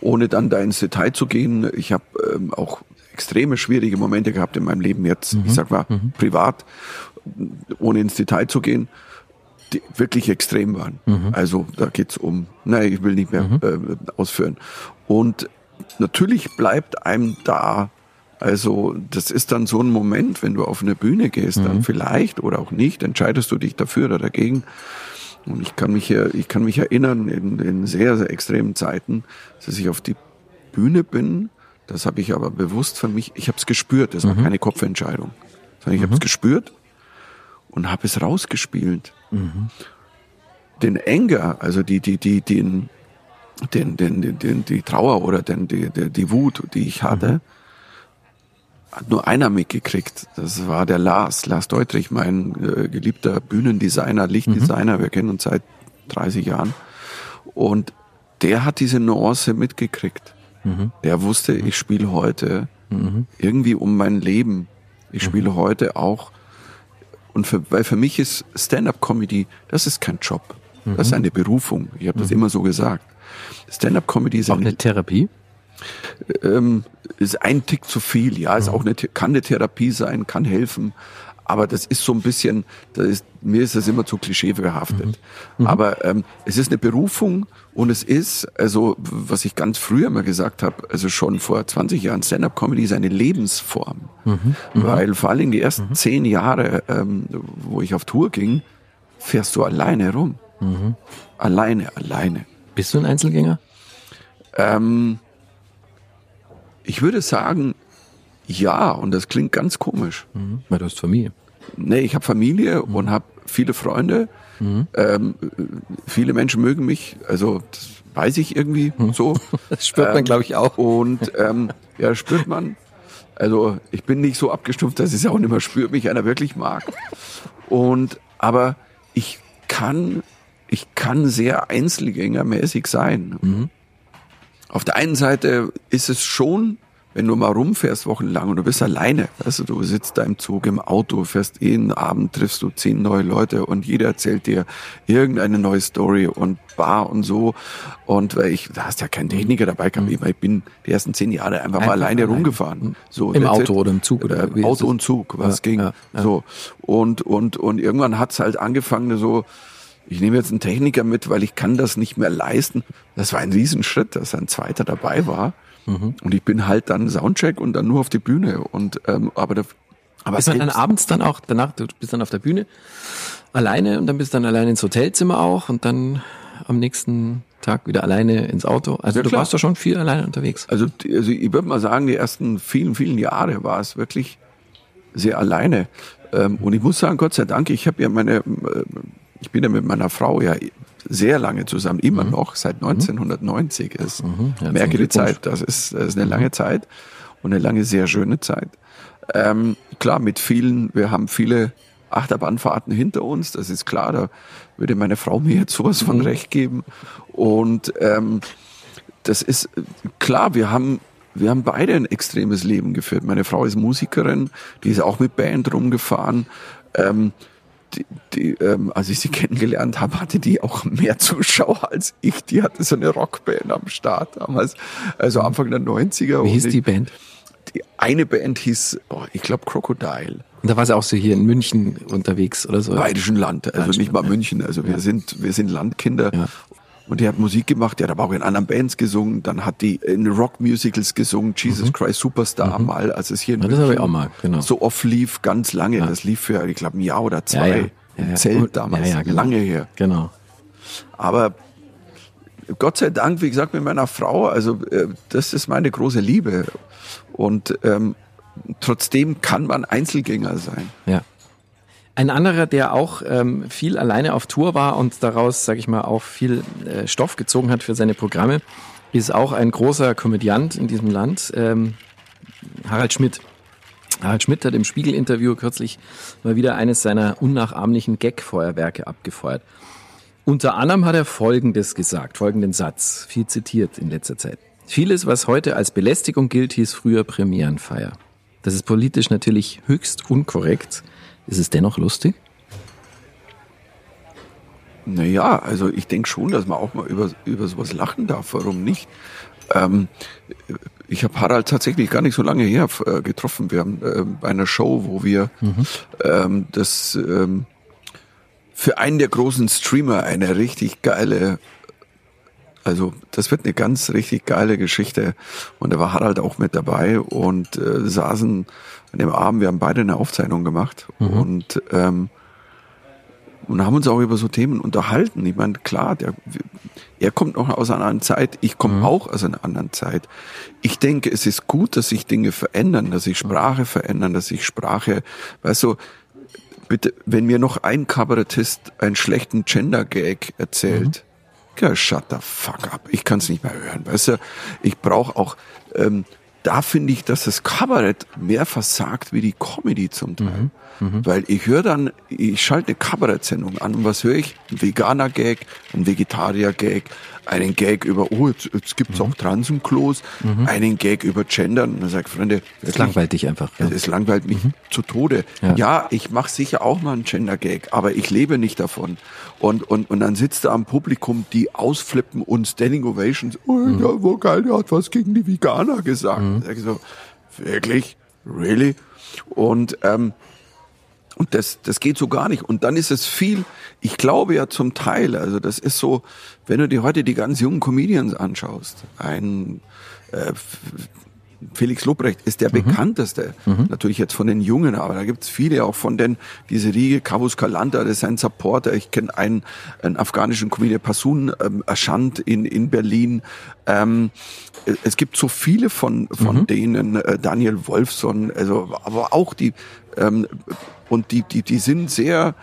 S3: ohne dann da ins Detail zu gehen, ich habe ähm, auch extreme schwierige Momente gehabt in meinem Leben jetzt, ich sag mal privat, ohne ins Detail zu gehen, die wirklich extrem waren. Also da geht's um, nein, ich will nicht mehr äh, ausführen. Und natürlich bleibt einem da, also das ist dann so ein Moment, wenn du auf eine Bühne gehst, dann vielleicht oder auch nicht, entscheidest du dich dafür oder dagegen. Und ich kann mich hier, ich kann mich erinnern in, in sehr, sehr extremen Zeiten, dass ich auf die Bühne bin. Das habe ich aber bewusst für mich, ich habe es gespürt, das war keine Kopfentscheidung. Sondern ich habe es gespürt und habe es rausgespielt. Den Anger, also die, die, die, den, den, den, den, den, die Trauer oder den, die, die, die Wut, die ich hatte, hat nur einer mitgekriegt. Das war der Lars, Lars Deutrich, mein äh, geliebter Bühnendesigner, Lichtdesigner. Wir kennen uns seit 30 Jahren. Und der hat diese Nuance mitgekriegt. Der wusste, ich spiele heute irgendwie um mein Leben. Ich spiele heute auch. Und für, weil für mich ist Stand-up-Comedy, das ist kein Job. Das ist eine Berufung. Ich habe das immer so gesagt. Stand-up-Comedy ist
S2: Auch
S3: eine
S2: eine Therapie?
S3: Ähm, ist ein Tick zu viel. Ja, ist auch eine, kann eine Therapie sein, kann helfen. Aber das ist so ein bisschen, das ist, mir ist das immer zu klischeebehaftet. Aber ähm, es ist eine Berufung und es ist, also was ich ganz früher mal gesagt habe, also schon vor 20 Jahren, Stand-up-Comedy ist eine Lebensform. Weil vor allem die ersten zehn Jahre, ähm, wo ich auf Tour ging, fährst du alleine rum. Alleine, alleine.
S2: Bist du ein Einzelgänger?
S3: Ähm, ich würde sagen, ja, und das klingt ganz komisch.
S2: Mhm. Weil du hast Familie.
S3: Nee, ich habe Familie und habe viele Freunde. Ähm, äh, viele Menschen mögen mich, also das weiß ich irgendwie so.
S2: Das spürt man,
S3: Ähm,
S2: glaube ich, auch.
S3: Und ähm, ja, spürt man. Also ich bin nicht so abgestumpft, dass ich es auch nicht mehr spürt, mich einer wirklich mag. Und aber ich kann, ich kann sehr einzelgängermäßig sein. Auf der einen Seite ist es schon, wenn du mal rumfährst wochenlang und du bist alleine, weißt du, du sitzt da im Zug, im Auto, fährst jeden Abend, triffst du zehn neue Leute und jeder erzählt dir irgendeine neue Story und Bar und so. Und weil ich, da hast ja keinen Techniker dabei gehabt, ich bin die ersten zehn Jahre einfach, mal
S2: Einfach
S3: alleine
S2: allein.
S3: rumgefahren. So,
S2: Im Auto oder im Zug oder
S3: Äh, Auto und Zug, was
S2: Ja,
S3: ging.
S2: ja, ja.
S3: So. Und, und, und irgendwann hat's halt angefangen, so, ich nehme jetzt einen Techniker mit, weil ich kann das nicht mehr leisten. Das war ein Riesenschritt, dass ein zweiter dabei war.
S2: Mhm.
S3: Und ich bin halt dann Soundcheck und dann nur auf die Bühne. Und ähm, aber da, aber
S2: Bist du dann abends dann auch, danach, du bist dann auf der Bühne alleine und dann bist du dann alleine ins Hotelzimmer auch und dann am nächsten Tag wieder alleine ins Auto. Also
S3: Ja,
S2: du
S3: klar.
S2: warst doch schon viel alleine unterwegs.
S3: Also, also ich würde mal sagen, die ersten vielen, vielen Jahre war es wirklich sehr alleine. Ähm, und ich muss sagen, Gott sei Dank, ich habe ja meine, äh, ich bin ja mit meiner Frau ja sehr lange zusammen, immer noch, seit 1990 ist.
S2: Herzlichen
S3: Merke die. Zeit, das ist, das ist eine lange Zeit und eine lange, sehr schöne Zeit. Ähm, klar, mit vielen, wir haben viele Achterbahnfahrten hinter uns, das ist klar, da würde meine Frau mir jetzt sowas von recht geben. Und ähm, das ist klar, wir haben wir haben beide ein extremes Leben geführt. Meine Frau ist Musikerin, die ist auch mit Band rumgefahren. Ähm, die, die, ähm, als ich sie kennengelernt habe, hatte die auch mehr Zuschauer als ich. Die hatte so eine Rockband am Start damals, also Anfang der 90er.
S2: Wie hieß die Band?
S3: Die eine Band hieß, oh, ich glaube Crocodile.
S2: Und da war sie auch so hier in München unterwegs oder so?
S3: Bayerischen Land, also nicht mal München. Also wir sind, wir sind Landkinder.
S2: Ja.
S3: Und die hat Musik gemacht, die hat aber auch in anderen Bands gesungen, dann hat die in Rock-Musicals gesungen, Jesus Christ Superstar mal, als es hier in
S2: Ja, das habe ich auch mal, genau.
S3: so oft lief, ganz lange. Das lief für, ich glaube, ein Jahr oder zwei
S2: Ja, ja.
S3: im
S2: Ja, ja.
S3: Zelt damals,
S2: ja, ja, genau.
S3: lange her.
S2: Genau.
S3: Aber Gott sei Dank, wie gesagt, mit meiner Frau, also äh, das ist meine große Liebe. Und ähm, trotzdem kann man Einzelgänger sein.
S2: Ja. Ein anderer, der auch ähm, viel alleine auf Tour war und daraus, sage ich mal, auch viel äh, Stoff gezogen hat für seine Programme, ist auch ein großer Komödiant in diesem Land, ähm, Harald Schmidt. Harald Schmidt hat im Spiegel-Interview kürzlich mal wieder eines seiner unnachahmlichen Gag-Feuerwerke abgefeuert. Unter anderem hat er Folgendes gesagt, folgenden Satz, viel zitiert in letzter Zeit. Vieles, was heute als Belästigung gilt, hieß früher Premierenfeier. Das ist politisch natürlich höchst unkorrekt. Ist es dennoch lustig?
S3: Naja, also ich denke schon, dass man auch mal über, über sowas lachen darf. Warum nicht? Ähm, ich habe Harald tatsächlich gar nicht so lange her äh, getroffen. Wir haben äh, bei einer Show, wo wir ähm, das ähm, für einen der großen Streamer eine richtig geile, also das wird eine ganz richtig geile Geschichte. Und da war Harald auch mit dabei und äh, saßen an dem Abend, wir haben beide eine Aufzeichnung gemacht und ähm, und haben uns auch über so Themen unterhalten. Ich meine, klar, der, er kommt noch aus einer anderen Zeit, ich komme auch aus einer anderen Zeit. Ich denke, es ist gut, dass sich Dinge verändern, dass sich Sprache verändern, dass sich Sprache, weißt du, bitte, wenn mir noch ein Kabarettist einen schlechten Gender-Gag erzählt, ja, shut the fuck up. Ich kann es nicht mehr hören. Weißt du, ich brauche auch, ähm, da finde ich, dass das Kabarett mehr versagt wie die Comedy zum Teil. Weil ich höre dann, ich schalte eine Kabarett-Sendung an und was höre ich? Ein Veganer-Gag, ein Vegetarier-Gag, einen Gag über, oh, jetzt, jetzt gibt's auch Trans im Klos, einen Gag über Gender. Und dann sage ich, Freunde, wirklich,
S2: langweilt dich einfach. Ja.
S3: es langweilt mich zu Tode.
S2: Ja.
S3: Ja, ich mache sicher auch mal einen Gender-Gag, aber ich lebe nicht davon. Und, und, und dann sitzt da am Publikum, die ausflippen und Standing Ovations. Oh, ja, wo geil, der hat was gegen die Veganer gesagt. Sag ich so, wirklich? Really? Und, ähm, und das, das geht so gar nicht. Und dann ist es viel, ich glaube ja zum Teil, also das ist so, wenn du dir heute die ganz jungen Comedians anschaust, ein äh, Felix Lobrecht ist der bekannteste, natürlich jetzt von den Jungen, aber da gibt's viele auch von den, diese Riege, Kavus Kalanta, das ist ein Supporter, ich kenne einen, einen afghanischen Comedian, Pasun ähm, Ashant in, in Berlin, ähm, es gibt so viele von, von denen, äh, Daniel Wolfson, also, aber auch die, ähm, und die, die, die sind sehr,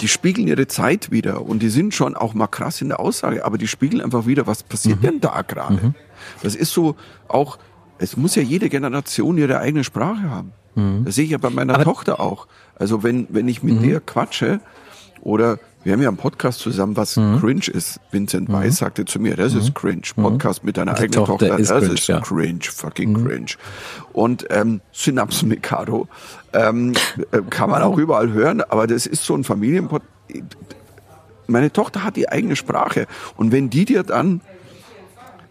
S3: die spiegeln ihre Zeit wieder und die sind schon auch mal krass in der Aussage, aber die spiegeln einfach wieder, was passiert denn da gerade? Das ist so auch, es muss ja jede Generation ihre eigene Sprache haben. Das sehe ich ja bei meiner
S2: Aber-
S3: Tochter auch. Also wenn, wenn ich mit der quatsche oder wir haben ja einen Podcast zusammen, was cringe ist. Vincent Weiss sagte zu mir, das ist cringe. Podcast mit deiner
S2: Die
S3: eigenen
S2: Tochter
S3: Tochter,
S2: ist
S3: das
S2: cringe,
S3: ist
S2: ja.
S3: cringe, fucking cringe. Und ähm, Synapsen Mikado ähm, äh, kann man auch überall hören, aber das ist so ein Familienpod. Meine Tochter hat die eigene Sprache und wenn die dir dann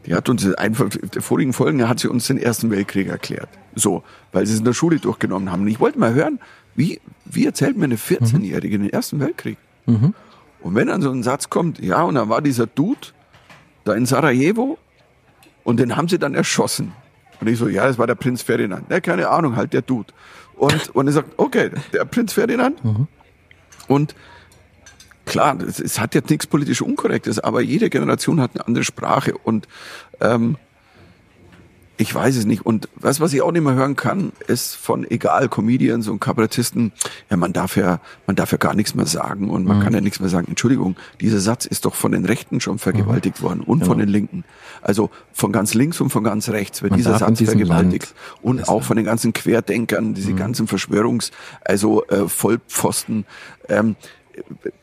S3: die hat uns in einer der vorigen Folgen hat sie uns den Ersten Weltkrieg erklärt. So, weil sie es in der Schule durchgenommen haben. Und ich wollte mal hören, wie, wie erzählt mir eine 14-Jährige den Ersten Weltkrieg? Und wenn dann so ein Satz kommt, ja, und dann war dieser Dude da in Sarajevo und den haben sie dann erschossen. Und ich so, ja, das war der Prinz Ferdinand. Ja, keine Ahnung, halt der Dude. Und, und er sagt, okay, der Prinz Ferdinand. Und klar, es, hat jetzt nichts politisch Unkorrektes, aber jede Generation hat eine andere Sprache und ähm, ich weiß es nicht. Und was, was ich auch nicht mehr hören kann, ist von egal Comedians und Kabarettisten, ja, man darf ja, man darf ja gar nichts mehr sagen und man kann ja nichts mehr sagen. Entschuldigung, dieser Satz ist doch von den Rechten schon vergewaltigt worden und von den Linken. Also von ganz links und von ganz rechts wird
S2: Man
S3: dieser Satz vergewaltigt.
S2: Land
S3: Und auch von den ganzen Querdenkern, diese ganzen Verschwörungs-, also äh, Vollpfosten, ähm,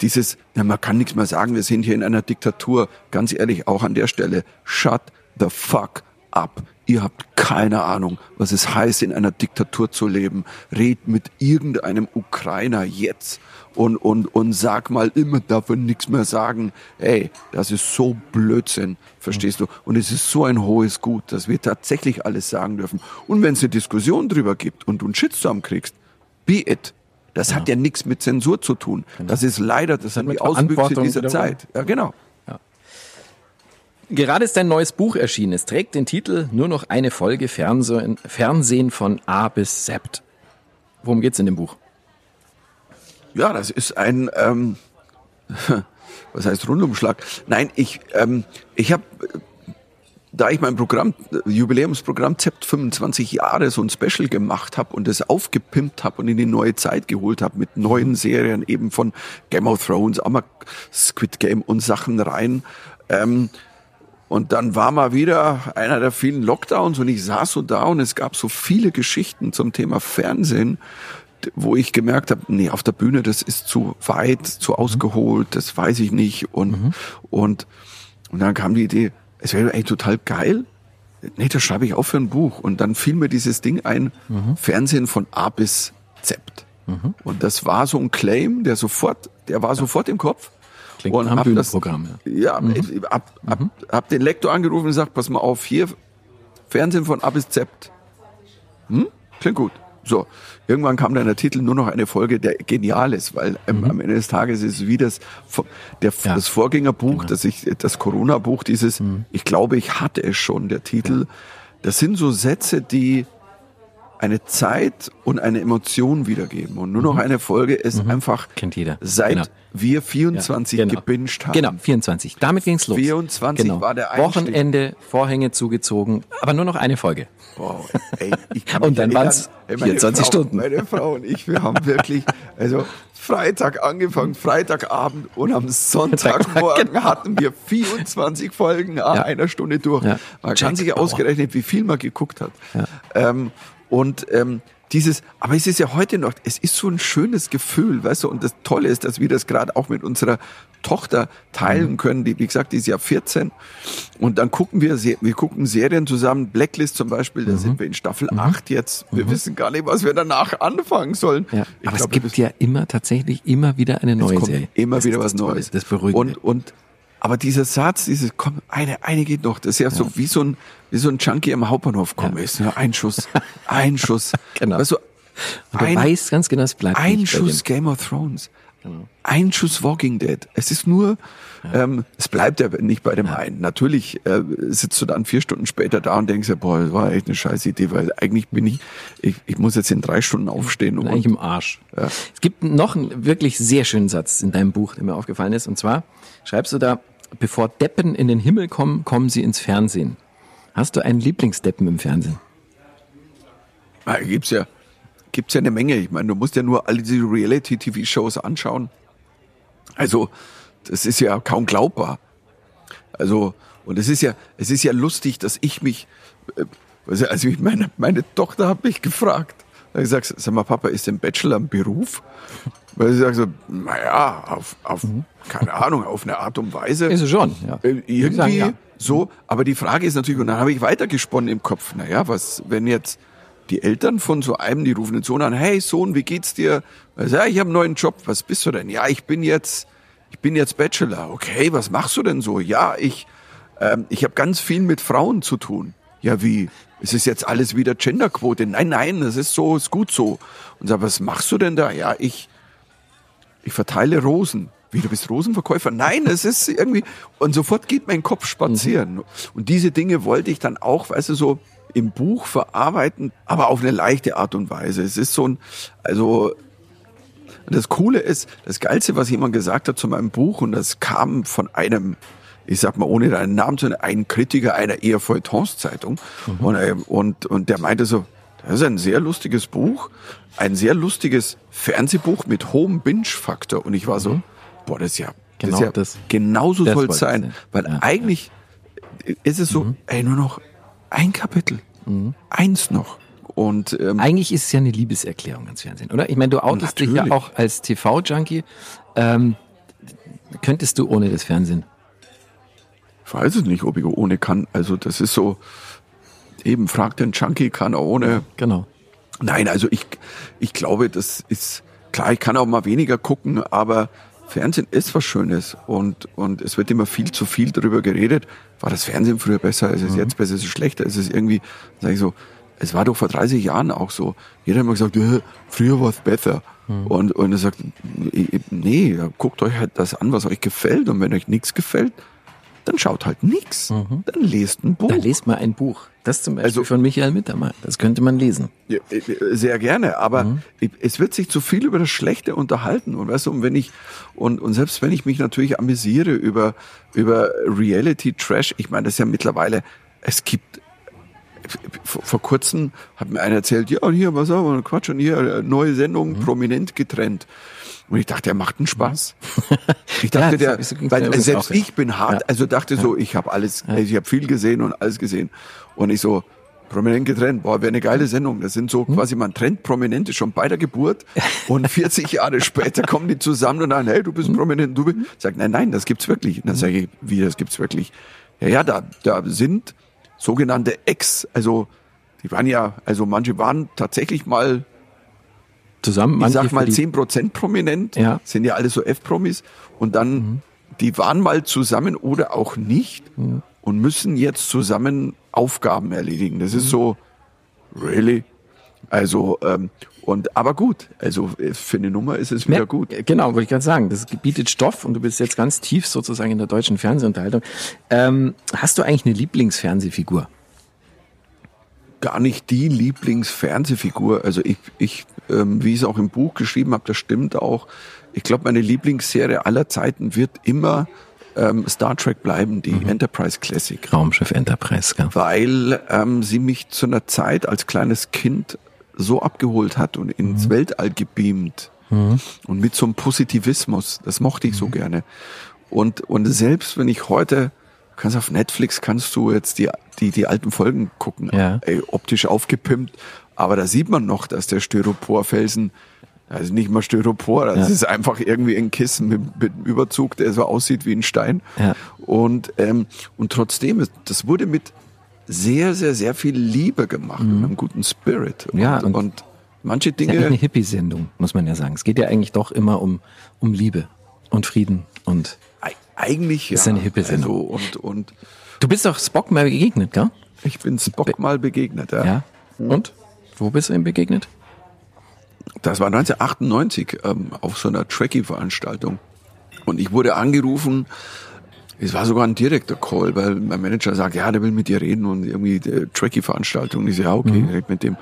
S3: dieses, na, man kann nichts mehr sagen, wir sind hier in einer Diktatur. Ganz ehrlich, auch an der Stelle, shut the fuck up. ihr habt keine Ahnung, was es heißt, in einer Diktatur zu leben. Red mit irgendeinem Ukrainer jetzt und, und, und sag mal immer, er nichts mehr sagen. Ey, das ist so Blödsinn, verstehst du? Und es ist so ein hohes Gut, dass wir tatsächlich alles sagen dürfen. Und wenn es eine Diskussion drüber gibt und du einen Shitstorm kriegst, be it. Das ja. hat ja nichts mit Zensur zu tun. Genau. Das ist leider, das, das sind die Auswüchse dieser Zeit. Ja, genau.
S2: Gerade ist ein neues Buch erschienen. Es trägt den Titel Nur noch eine Folge Fernsehen, Fernsehen von A bis Z. Worum geht's in dem Buch?
S3: Ja, das ist ein, ähm, was heißt Rundumschlag? Nein, ich, ähm, ich habe, da ich mein Programm, Jubiläumsprogramm ZEPT 25 Jahre so ein Special gemacht habe und es aufgepimpt habe und in die neue Zeit geholt habe mit neuen Serien eben von Game of Thrones, Amok Squid Game und Sachen rein. Ähm, und dann war mal wieder einer der vielen Lockdowns und ich saß so da und es gab so viele Geschichten zum Thema Fernsehen, wo ich gemerkt habe, nee, auf der Bühne, das ist zu weit, zu mhm. ausgeholt, das weiß ich nicht. Und, mhm. und, und dann kam die Idee, es wäre eigentlich total geil. Nee, das schreibe ich auch für ein Buch. Und dann fiel mir dieses Ding ein, mhm. Fernsehen von A bis Z. Mhm. Und das war so ein Claim, der sofort, der war ja. sofort im Kopf.
S2: Klingt und hab das, Programm,
S3: ja. Ja, mhm. hab, hab, mhm. hab den Lektor angerufen und gesagt, pass mal auf, hier, Fernsehen von A bis Z. Hm? Klingt gut. So, irgendwann kam dann der Titel nur noch eine Folge, der genial ist, weil ähm, mhm. am Ende des Tages ist es wie das, der, ja. das Vorgängerbuch, genau. das ich, das Corona-Buch, dieses, mhm. ich glaube, ich hatte es schon, der Titel. Ja. Das sind so Sätze, die eine Zeit und eine Emotion wiedergeben. Und nur noch mhm. eine Folge ist mhm. einfach,
S2: Kennt jeder.
S3: seit genau. wir 24 ja, genau. gebinged haben.
S2: Genau, 24. Damit ging's los.
S3: 24 genau. war der Einstieg.
S2: Wochenende, Vorhänge zugezogen, aber nur noch eine Folge.
S3: Wow, ey,
S2: ich kann und dann waren es 24
S3: Frau,
S2: Stunden.
S3: Meine Frau und ich, wir haben wirklich, also Freitag angefangen, Freitagabend und am Sonntagmorgen genau. hatten wir 24 Folgen nach ja. einer Stunde durch. Ja. Man kann sich ausgerechnet, wie viel man geguckt hat. Ja. Ähm, und ähm, dieses, aber es ist ja heute noch, es ist so ein schönes Gefühl, weißt du, und das Tolle ist, dass wir das gerade auch mit unserer Tochter teilen mhm. können, die, wie gesagt, die ist ja 14. Und dann gucken wir, wir gucken Serien zusammen, Blacklist zum Beispiel, da mhm. sind wir in Staffel mhm. 8 jetzt. Wir mhm. wissen gar nicht, was wir danach anfangen sollen.
S2: Ja, aber glaub, es gibt ja immer tatsächlich immer wieder eine neue Serie.
S3: Immer das wieder was Neues.
S2: Das beruhigt
S3: und, und aber dieser Satz, dieses, komm, eine, eine geht noch, das ist ja, so wie so ein, wie so ein Junkie am Hauptbahnhof kommen ist. Ja, ein Schuss, ein Schuss.
S2: genau. Weißt du, ein, weißt ganz genau, es bleibt
S3: Ein Schuss Game of Thrones. Genau. Ein Schuss Walking Dead. Es ist nur, ja. ähm, es bleibt ja nicht bei dem ja. einen. Natürlich äh, sitzt du dann vier Stunden später da und denkst ja, boah, das war echt eine scheiß Idee, weil eigentlich bin ich, ich, ich muss jetzt in drei Stunden aufstehen.
S2: Und, eigentlich im Arsch. Ja. Es gibt noch einen wirklich sehr schönen Satz in deinem Buch, der mir aufgefallen ist. Und zwar schreibst du da, bevor Deppen in den Himmel kommen, kommen sie ins Fernsehen. Hast du einen Lieblingsdeppen im Fernsehen?
S3: Ah, gibt's ja, gibt's ja eine Menge. Ich meine, du musst ja nur alle diese Reality-TV-Shows anschauen. Also, das ist ja kaum glaubbar. Also, und es ist ja, es ist ja lustig, dass ich mich, äh, also meine, meine Tochter hat mich gefragt. Da ich gesagt, sag mal, Papa, ist denn Bachelor ein Beruf? Weil sie sagt so, naja, auf, auf mhm. keine Ahnung, auf eine Art und Weise.
S2: Ist es schon,
S3: ja. Äh, irgendwie sagen, ja. so. Aber die Frage ist natürlich, und dann habe ich weitergesponnen im Kopf, naja, was, wenn jetzt die Eltern von so einem, die rufen den Sohn an, hey Sohn, wie geht's dir? Also, ja, ich habe einen neuen Job, was bist du denn? Ja, ich bin jetzt, ich bin jetzt Bachelor. Okay, was machst du denn so? Ja, ich, ähm, ich habe ganz viel mit Frauen zu tun. Ja, wie? Es ist jetzt alles wieder Genderquote. Nein, nein, das ist so, ist gut so. Und sag, was machst du denn da? Ja, ich, ich verteile Rosen. Wie, du bist Rosenverkäufer? Nein, es ist irgendwie, und sofort geht mein Kopf spazieren. Mhm. Und diese Dinge wollte ich dann auch, weißt du, so im Buch verarbeiten, aber auf eine leichte Art und Weise. Es ist so ein, also, das Coole ist, das Geilste, was jemand gesagt hat zu meinem Buch, und das kam von einem ich sag mal, ohne deinen Namen zu nennen, ein Kritiker einer eher Feuilletons-Zeitung. Mhm. Und, äh, und, und der meinte so, das ist ein sehr lustiges Buch, ein sehr lustiges Fernsehbuch mit hohem Binge-Faktor. Und ich war so, mhm. boah, das ist ja, genau das ist ja, das, genauso soll es sein. sein. Weil ja, eigentlich ja. ist es so, mhm. ey, nur noch ein Kapitel, mhm. eins noch. Und
S2: ähm, eigentlich ist es ja eine Liebeserklärung ans Fernsehen, oder? Ich meine, du outest dich ja auch als TV-Junkie. Ähm, könntest du ohne das Fernsehen?
S3: Ich weiß es nicht, ob ich ohne kann. Also das ist so, Eben, fragt den Junkie, kann er ohne.
S2: Genau.
S3: Nein, also ich, ich glaube, das ist, klar, ich kann auch mal weniger gucken, aber Fernsehen ist was Schönes und, und es wird immer viel zu viel darüber geredet. War das Fernsehen früher besser? Ist es
S2: Mhm.
S3: jetzt besser? Ist es schlechter? Ist es irgendwie, sag ich so, es war doch vor 30 Jahren auch so. Jeder hat immer gesagt, äh, früher war es besser.
S2: Mhm.
S3: Und, und er sagt, nee, guckt euch halt das an, was euch gefällt. Und wenn euch nichts gefällt, dann schaut halt nichts. Dann lest ein Buch.
S2: Dann lest mal ein Buch. Das zum Beispiel
S3: Also-
S2: von Michael Mittermeier. Das könnte man lesen.
S3: Ja, äh, Sehr gerne, aber ich- es wird sich zu viel über das Schlechte unterhalten und weißt du, und wenn ich und und selbst wenn ich mich natürlich amüsiere über über Reality Trash, ich meine, das ist ja mittlerweile es gibt vor, vor kurzem hat mir einer erzählt, ja, und hier, was wir, Quatsch, und hier, äh, neue Sendung, prominent getrennt. Und ich dachte, er macht einen Spaß. Ich dachte,
S2: Ja,
S3: der, weil selbst
S2: auch, ja.
S3: ich bin hart, also dachte so, ich habe alles, ich habe viel gesehen und alles gesehen. Und ich so, prominent getrennt, boah, wäre eine geile Sendung. Das sind so
S2: Hm?
S3: quasi, man trennt Prominente schon bei der Geburt und 40 Jahre später kommen die zusammen und dann, hey, du
S2: Hm?
S3: bist prominent, du bist, sagt, nein, nein, das gibt's wirklich. Und dann sage ich, wie, das gibt's wirklich? Ja, ja, da, da sind sogenannte Ex, also, die waren ja, also manche waren tatsächlich mal
S2: Zusammen,
S3: ich sag mal
S2: verliebt.
S3: 10 Prozent prominent,
S2: Ja.
S3: sind ja alle so F-Promis und dann, die waren mal zusammen oder auch nicht und müssen jetzt zusammen Aufgaben erledigen. Das ist so, really? Also, ähm, und, aber gut, also äh, für eine Nummer ist es wieder
S2: Mer-
S3: gut.
S2: Genau, wollte ich gerade sagen. Das bietet Stoff und du bist jetzt ganz tief sozusagen in der deutschen Fernsehunterhaltung. Ähm, hast du eigentlich eine Lieblingsfernsehfigur?
S3: gar nicht die Lieblingsfernsehfigur. Also ich, ich ähm, wie ich es auch im Buch geschrieben habe, das stimmt auch. Ich glaube, meine Lieblingsserie aller Zeiten wird immer ähm, Star Trek bleiben, die Enterprise Classic.
S2: Raumschiff Enterprise, gell?
S3: Weil ähm, sie mich zu einer Zeit als kleines Kind so abgeholt hat und ins Weltall gebeamt. Und mit so einem Positivismus. Das mochte ich so gerne. Und, und selbst wenn ich heute, kannst auf Netflix kannst du jetzt die, die, die alten Folgen gucken.
S2: Ja.
S3: Ey, optisch aufgepimpt. Aber da sieht man noch, dass der Styroporfelsen, das ist nicht mal Styropor, das
S2: Ja.
S3: ist einfach irgendwie ein Kissen mit, mit einem Überzug, der so aussieht wie ein Stein.
S2: Ja.
S3: Und, ähm, und trotzdem, das wurde mit sehr, sehr, sehr viel Liebe gemacht und einem guten Spirit. Und,
S2: Mhm. Ja, und-
S3: und, manche
S2: Ist ja eine
S3: Dinge,
S2: Hippie-Sendung, muss man ja sagen. Es geht ja eigentlich doch immer um, um Liebe und Frieden und
S3: ei- eigentlich ja.
S2: ist eine Hippe-Sendung.
S3: Also, und, und
S2: du bist doch Spock mal begegnet, gell?
S3: ich bin Spock mal begegnet. Ja.
S2: Ja. Und? Wo bist du ihm begegnet?
S3: Das war 1998 ähm, auf so einer Trekkie-Veranstaltung. Und ich wurde angerufen, es war sogar ein direkter Call, weil mein Manager sagt, ja, der will mit dir reden und irgendwie die Trekkie-Veranstaltung. Ich so, ja, okay, red mit dem.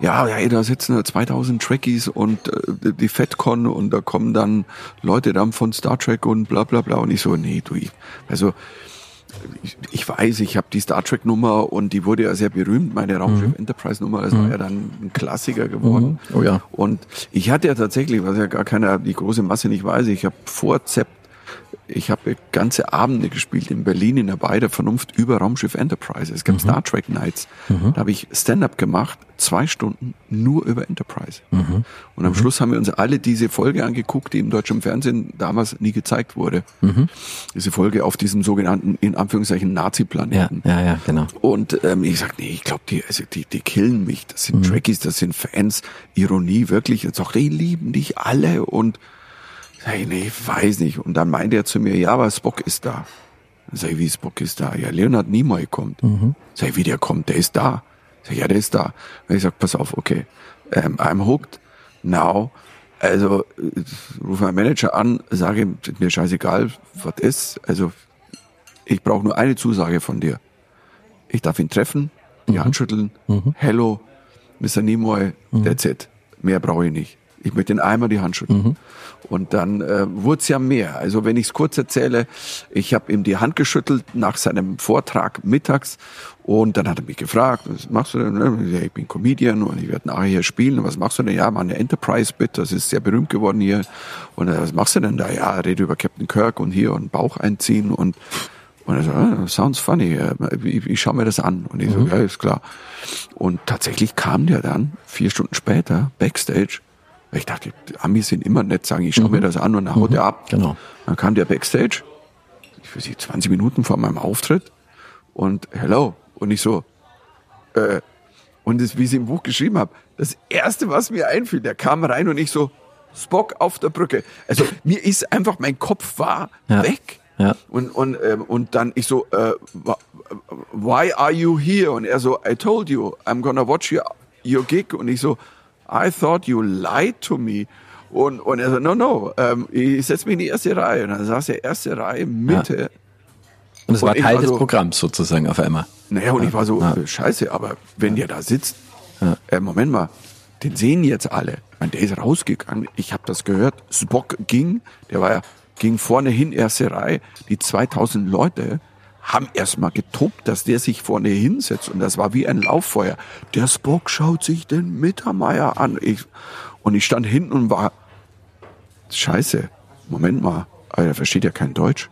S3: Ja, ja, ey, da sitzen da 2000 Trekkies und äh, die FedCon und da kommen dann Leute dann von Star Trek und bla bla bla. Und ich so, nee, du, ich, also ich, ich weiß, ich habe die Star Trek Nummer und die wurde ja sehr berühmt, meine Raumschiff Enterprise Nummer, das war ja dann ein Klassiker geworden.
S2: Mhm. Oh ja.
S3: Und ich hatte ja tatsächlich, was ja gar keiner, die große Masse nicht weiß, ich habe vor Zept, ich habe ganze Abende gespielt in Berlin in der Bei der Vernunft über Raumschiff Enterprise. Es gab Star Trek Nights. Da habe ich Stand-up gemacht, zwei Stunden nur über Enterprise. Und am Schluss haben wir uns alle diese Folge angeguckt, die im deutschen Fernsehen damals nie gezeigt wurde. Diese Folge auf diesem sogenannten, in Anführungszeichen,
S2: Ja,
S3: Nazi-Planeten.
S2: ja, ja, genau.
S3: Und ähm, ich sag, nee, ich glaube, die, also die, die killen mich. Das sind Trekkies, das sind Fans. Ironie, wirklich. Jetzt sagt, die lieben dich alle. Und sag ich, nee, ich weiß nicht. Und dann meinte er zu mir, ja, aber Spock ist da. Sag ich, wie Spock ist da? Ja, Leonard Nimoy kommt. Sag ich, wie der kommt? Der ist da. Sag ich, ja, der ist da. Und ich sag, pass auf, okay, ähm, I'm hooked now. Also äh, rufe meinen Manager an, sage ihm, mir scheißegal, was ist. Also ich brauche nur eine Zusage von dir. Ich darf ihn treffen, die Hand schütteln. Hello, Mr. Nimoy, that's it. Mehr brauche ich nicht. Ich möchte ihn einmal die Hand schütteln. Und dann äh, wurde es ja mehr. Also wenn ich es kurz erzähle, ich habe ihm die Hand geschüttelt nach seinem Vortrag mittags und dann hat er mich gefragt, was machst du denn? Ja, ich bin Comedian und ich werde nachher hier spielen. Was machst du denn? Ja, mal eine Enterprise-Bit, das ist sehr berühmt geworden hier. Und äh, was machst du denn da? Ja, rede über Captain Kirk und hier und Bauch einziehen und und er so, ah, sounds funny, äh, ich, ich schaue mir das an. Und ich so, ja, ist klar. Und tatsächlich kam der dann, vier Stunden später, Backstage. Ich dachte, die Amis sind immer nett, sagen, ich schaue mir das an und dann haut er ab.
S2: Genau.
S3: Dann kam der Backstage, ich weiß nicht, 20 Minuten vor meinem Auftritt und hello. Und ich so, äh, und das, wie ich es im Buch geschrieben habe, das erste, was mir einfiel, der kam rein und ich so, Spock auf der Brücke. Also mir ist einfach, mein Kopf war
S2: Ja.
S3: weg.
S2: Ja.
S3: Und, und, ähm, und dann ich so, äh, why are you here? Und er so, I told you, I'm gonna watch your, your gig. Und ich so, I thought you lied to me. Und, und er so, no, no, ähm, ich setze mich in die erste Reihe. Und dann saß er erste Reihe, Mitte.
S2: Und es war Teil
S3: war
S2: des
S3: so-
S2: Programms sozusagen auf einmal.
S3: Naja, und ich war so,
S2: Ja.
S3: äh, scheiße, aber wenn der da sitzt,
S2: Ja.
S3: äh, Moment mal, den sehen jetzt alle. Meine, der ist rausgegangen, ich habe das gehört. Spock ging, der war ja, ging vorne hin, erste Reihe. Die 2000 Leute haben erstmal getobt, dass der sich vorne hinsetzt. Und das war wie ein Lauffeuer. Der Spock schaut sich den Mittermeier an. Ich, und ich stand hinten und war, scheiße, Moment mal, der versteht ja kein Deutsch.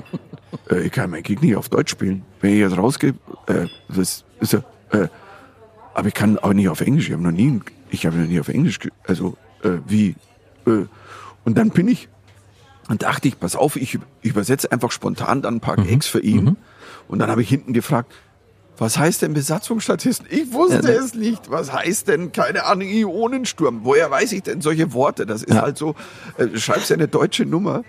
S3: äh, ich kann mein Gig nicht auf Deutsch spielen. Wenn ich jetzt rausgehe, äh, das ist ja, äh, aber ich kann auch nicht auf Englisch. Ich habe noch nie, ich habe noch nie auf Englisch, also äh, wie. Äh, und dann bin ich und dachte ich, pass auf, ich übersetze einfach spontan dann ein paar Gags für ihn. Und dann habe ich hinten gefragt, was heißt denn Besatzungsstatisten? Ich wusste
S2: Ja, ne.
S3: es nicht. Was heißt denn, keine Ahnung, Ionensturm? Woher weiß ich denn solche Worte? Das ist
S2: Ja.
S3: halt so, äh, schreibst ja eine deutsche Nummer.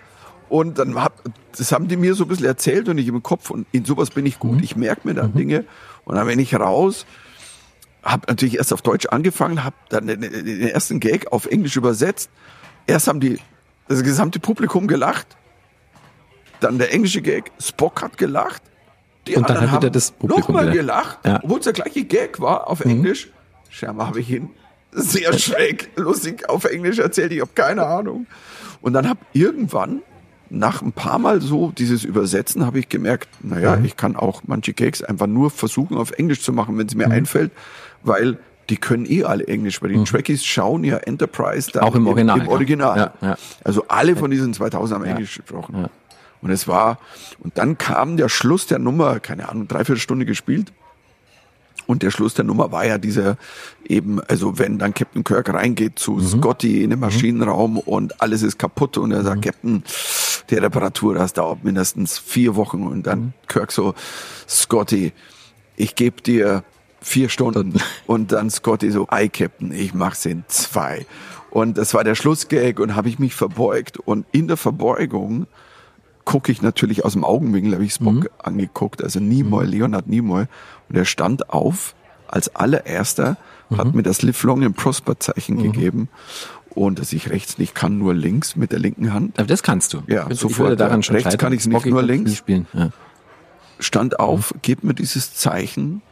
S3: Und dann hab, das haben die mir so ein bisschen erzählt und ich im Kopf und in sowas bin ich gut. Ich merke mir dann Dinge. Und dann bin ich raus, habe natürlich erst auf Deutsch angefangen, habe dann den, den ersten Gag auf Englisch übersetzt. Erst haben die das gesamte Publikum gelacht. Dann der englische Gag, Spock hat gelacht. Die
S2: Und dann hat wieder das Publikum
S3: nochmal
S2: gelacht. Ja. Mhm.
S3: obwohl es der gleiche Gag war auf Englisch. Scheinbar habe ich ihn sehr schräg, lustig auf Englisch erzählt. Ich habe keine Ahnung. Und dann habe irgendwann nach ein paar Mal so dieses Übersetzen habe ich gemerkt, naja,
S2: Mhm.
S3: ich kann auch manche Gags einfach nur versuchen auf Englisch zu machen, wenn es mir einfällt, weil die können eh alle Englisch, weil die Trekkies schauen ja Enterprise dann
S2: Mhm. Auch im Original,
S3: Im. Original.
S2: Ja, ja.
S3: Also alle von diesen 2000 haben Englisch gesprochen. Und es war, und dann kam der Schluss der Nummer, keine Ahnung, dreiviertel Stunde gespielt. Und der Schluss der Nummer war ja dieser eben, also wenn dann Captain Kirk reingeht zu
S2: Mhm.
S3: Scotty in den Maschinenraum und alles ist kaputt und er sagt,
S2: Mhm.
S3: Captain, die Reparatur, das dauert mindestens vier Wochen und dann
S2: Mhm.
S3: Kirk so, Scotty, ich gebe dir vier Stunden und dann Scotty so, ei Captain, ich mach's in zwei. Und das war der Schlussgag und habe ich mich verbeugt und in der Verbeugung gucke ich natürlich aus dem Augenwinkel, habe ich Spock
S2: Mhm.
S3: angeguckt, also Nimoy, Leonard Nimoy. Und er stand auf als allererster,
S2: Mhm.
S3: hat mir das Live Long and Prosper Zeichen gegeben. Und dass ich rechts nicht kann, nur links mit der linken Hand.
S2: Aber das kannst du.
S3: Ja,
S2: ich
S3: sofort,
S2: daran
S3: ja.
S2: schon
S3: Rechts kann ich's nicht,
S2: Spocky
S3: nur links.
S2: nie Spielen. Ja.
S3: Stand auf, gibt mir dieses Zeichen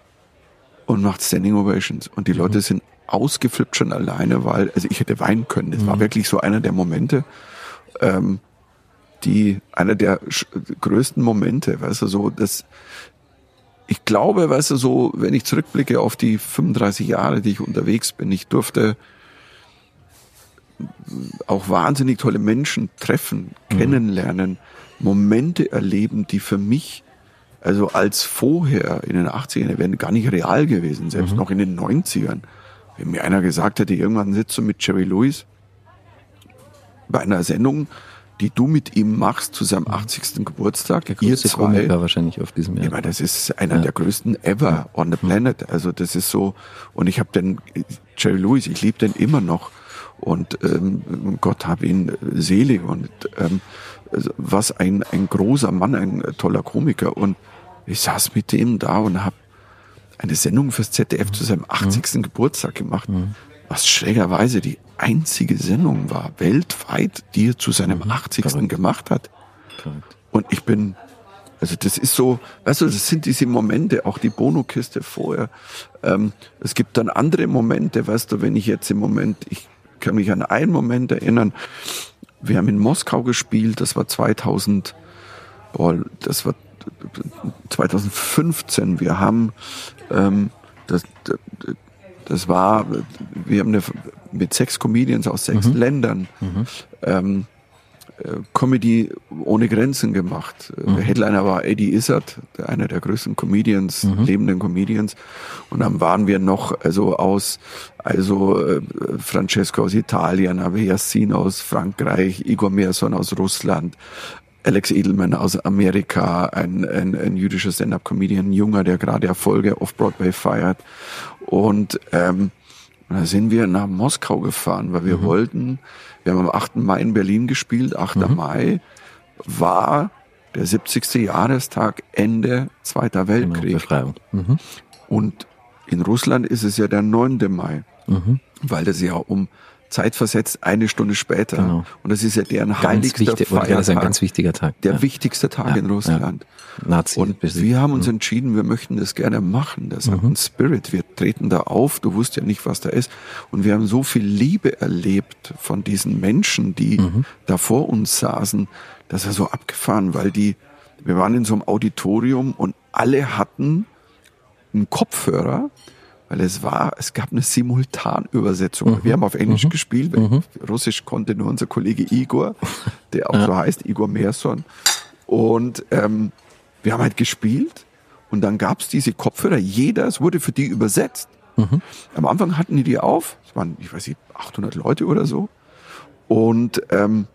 S3: und macht Standing Ovations. Und die
S2: Mhm.
S3: Leute sind ausgeflippt schon alleine, weil, also ich hätte weinen können. Das
S2: Mhm.
S3: war wirklich so einer der Momente, ähm, die, einer der größten Momente, weißt du, so, das, ich glaube, weißt du, so, wenn ich zurückblicke auf die 35 Jahre, die ich unterwegs bin, ich durfte auch wahnsinnig tolle Menschen treffen, kennenlernen, Momente erleben, die für mich, also als vorher in den 80ern, die wären gar nicht real gewesen, selbst noch in den 90ern. Wenn mir einer gesagt hätte, irgendwann sitzt du mit Jerry Lewis bei einer Sendung, die du mit ihm machst zu seinem 80. Geburtstag,
S2: Der
S3: ihr
S2: größte
S3: zwei,
S2: Komiker wahrscheinlich auf diesem
S3: ich
S2: Jahr.
S3: meine, das ist einer der größten ever on the planet. Also das ist so, und ich habe den Jerry Lewis, ich liebe den immer noch. Und ähm, Gott hab ihn selig. Und ähm, also was ein, ein großer Mann, ein toller Komiker. Und ich saß mit dem da und habe eine Sendung fürs ZDF zu seinem 80. Geburtstag gemacht, was schrägerweise die einzige Sendung war, weltweit, die er zu seinem 80.
S2: Verrückt.
S3: gemacht hat.
S2: Verrückt.
S3: Und ich bin, also das ist so, weißt du, das sind diese Momente, auch die Bonokiste vorher. Ähm, es gibt dann andere Momente, weißt du, wenn ich jetzt im Moment, ich kann mich an einen Moment erinnern, wir haben in Moskau gespielt, das war 2000, boah, das war 2015, wir haben, ähm, das, das war, wir haben eine, mit sechs Comedians aus sechs Ländern, ähm, äh, Comedy ohne Grenzen gemacht. Der Headliner war Eddie Izzard, einer der größten Comedians, lebenden Comedians. Und dann waren wir noch also aus, also äh, Francesco aus Italien, Yassin aus Frankreich, Igor Merson aus Russland, Alex Edelman aus Amerika, ein, ein, ein jüdischer Stand-up-Comedian, ein Junger, der gerade Erfolge auf Broadway feiert. Und ähm, da sind wir nach Moskau gefahren, weil wir mhm. wollten, wir haben am 8. Mai in Berlin gespielt, 8. Mhm. Mai war der 70. Jahrestag Ende Zweiter genau, Weltkrieg. Genau. Mhm. Und in Russland ist es ja der 9. Mai, mhm. weil das ja um zeitversetzt eine Stunde später. Genau. Und das ist ja deren ganz heiligster wichtig, Feiertag. Das ist
S2: ein ganz wichtiger Tag.
S3: Der ja. wichtigste Tag ja, in Russland. Ja. Nazi. Und wir haben uns mhm. entschieden, wir möchten das gerne machen. Das hat mhm. einen Spirit. Wir treten da auf. Du wusst ja nicht, was da ist. Und wir haben so viel Liebe erlebt von diesen Menschen, die mhm. da vor uns saßen. Das war so abgefahren, weil die, wir waren in so einem Auditorium und alle hatten einen Kopfhörer, weil es war, es gab eine Simultanübersetzung. Mhm. Wir haben auf Englisch mhm. gespielt, mhm. Russisch konnte nur unser Kollege Igor, der auch ja. so heißt, Igor Merson. Und ähm, wir haben halt gespielt und dann gab es diese Kopfhörer, jeder, es wurde für die übersetzt. Mhm. Am Anfang hatten die die auf, es waren, ich weiß nicht, 800 Leute oder so. Und ähm,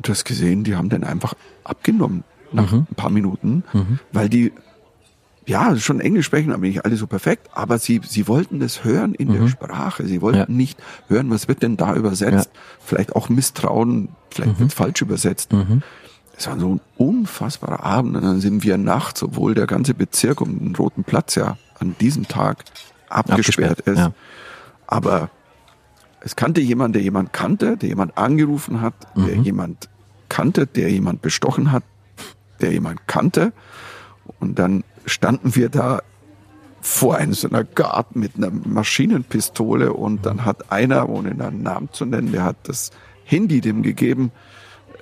S3: du hast gesehen, die haben dann einfach abgenommen nach mhm. ein paar Minuten, mhm. weil die ja, schon Englisch sprechen, aber nicht alle so perfekt, aber sie, sie wollten das hören in mhm. der Sprache. Sie wollten ja. nicht hören, was wird denn da übersetzt. Ja. Vielleicht auch Misstrauen, vielleicht mhm. wird falsch übersetzt. Mhm. Es war so ein unfassbarer Abend und dann sind wir nachts, obwohl der ganze Bezirk um den Roten Platz ja an diesem Tag abgesperrt, abgesperrt ist. Ja. Aber es kannte jemand, der jemand kannte, der jemand angerufen hat, der mhm. jemand kannte, der jemand bestochen hat, der jemand kannte. Und dann standen wir da vor einem so einer Garten mit einer Maschinenpistole und dann hat einer, ohne einen Namen zu nennen, der hat das Handy dem gegeben,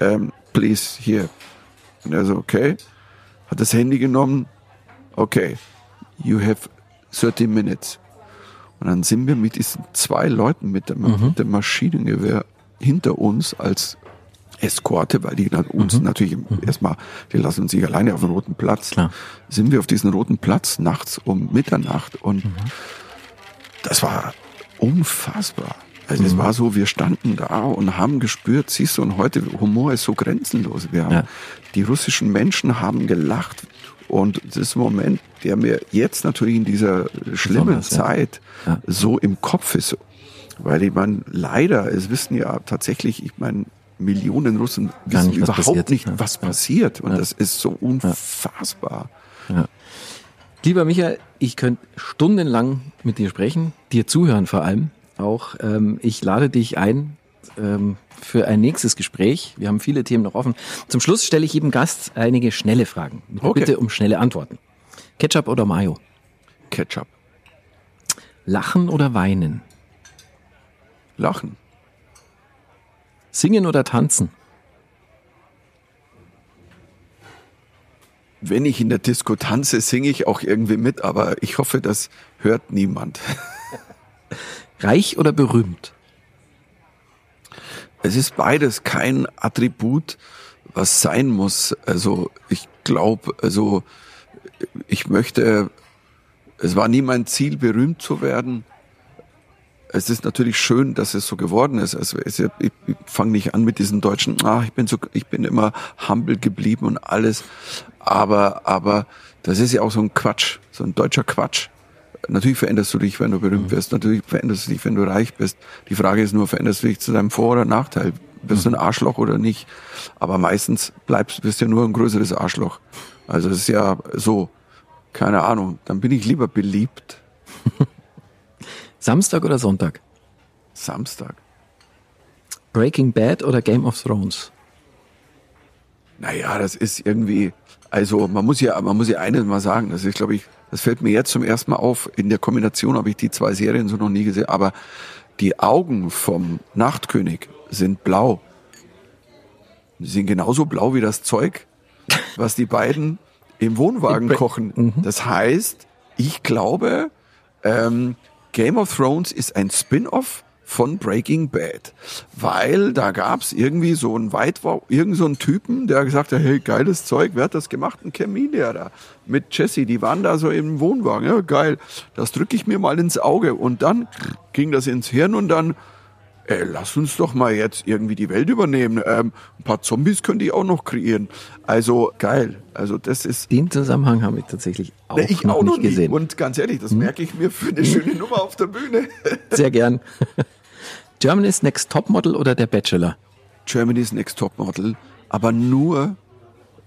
S3: ähm, please, hier. Und er so, okay, hat das Handy genommen, okay, you have 30 minutes. Und dann sind wir mit diesen zwei Leuten mit dem, mhm. mit dem Maschinengewehr hinter uns als Eskorte, weil die dann uns mhm. natürlich mhm. erstmal, die lassen uns nicht alleine auf dem roten Platz. Klar. Sind wir auf diesem roten Platz nachts um Mitternacht und mhm. das war unfassbar. Also es mhm. war so, wir standen da und haben gespürt, siehst du, und heute Humor ist so grenzenlos. Wir haben, ja. die russischen Menschen haben gelacht. Und das ist ein Moment, der mir jetzt natürlich in dieser schlimmen Besonders, Zeit ja. Ja. so im Kopf ist. Weil ich meine, leider, es wissen ja tatsächlich, ich meine, Millionen Russen wissen nicht, überhaupt passiert. nicht, was passiert. Und das ist so unfassbar.
S2: Lieber Michael, ich könnte stundenlang mit dir sprechen, dir zuhören vor allem auch. Ähm, ich lade dich ein ähm, für ein nächstes Gespräch. Wir haben viele Themen noch offen. Zum Schluss stelle ich jedem Gast einige schnelle Fragen. Okay. Bitte um schnelle Antworten. Ketchup oder Mayo?
S3: Ketchup.
S2: Lachen oder weinen?
S3: Lachen.
S2: Singen oder tanzen?
S3: Wenn ich in der Disco tanze, singe ich auch irgendwie mit, aber ich hoffe, das hört niemand.
S2: Reich oder berühmt?
S3: Es ist beides kein Attribut, was sein muss. Also ich glaube, also ich möchte, es war nie mein Ziel, berühmt zu werden es ist natürlich schön, dass es so geworden ist. Also ich, ich fange nicht an mit diesen deutschen, ah, ich bin so, ich bin immer humble geblieben und alles. Aber, aber das ist ja auch so ein Quatsch, so ein deutscher Quatsch. Natürlich veränderst du dich, wenn du berühmt mhm. wirst. Natürlich veränderst du dich, wenn du reich bist. Die Frage ist nur, veränderst du dich zu deinem Vor- oder Nachteil? Bist du ein mhm. Arschloch oder nicht? Aber meistens bleibst, bist du ja nur ein größeres Arschloch. Also es ist ja so, keine Ahnung, dann bin ich lieber beliebt.
S2: Samstag oder Sonntag?
S3: Samstag.
S2: Breaking Bad oder Game of Thrones?
S3: Naja, das ist irgendwie, also man muss ja, man muss ja eines mal sagen, das ist, glaube ich, das fällt mir jetzt zum ersten Mal auf. In der Kombination habe ich die zwei Serien so noch nie gesehen, aber die Augen vom Nachtkönig sind blau. Die sind genauso blau wie das Zeug, was die beiden im Wohnwagen kochen. Mhm. Das heißt, ich glaube, ähm, Game of Thrones ist ein Spin-off von Breaking Bad, weil da gab's irgendwie so ein Weitwau, irgend so einen Typen, der gesagt hat, hey, geiles Zeug, wer hat das gemacht? Ein Chemielehrer mit Jesse, die waren da so im Wohnwagen, ja, geil, das drücke ich mir mal ins Auge und dann ging das ins Hirn und dann ey, lass uns doch mal jetzt irgendwie die Welt übernehmen. Ähm, ein paar Zombies könnte ich auch noch kreieren. Also geil. Also das ist.
S2: Den Zusammenhang habe ich tatsächlich auch
S3: ich
S2: noch
S3: auch
S2: nicht
S3: noch nie.
S2: gesehen.
S3: Und ganz ehrlich, das merke ich mir für eine schöne Nummer auf der Bühne.
S2: Sehr gern. Germany's Next Topmodel oder der Bachelor?
S3: Germany's Next Topmodel, aber nur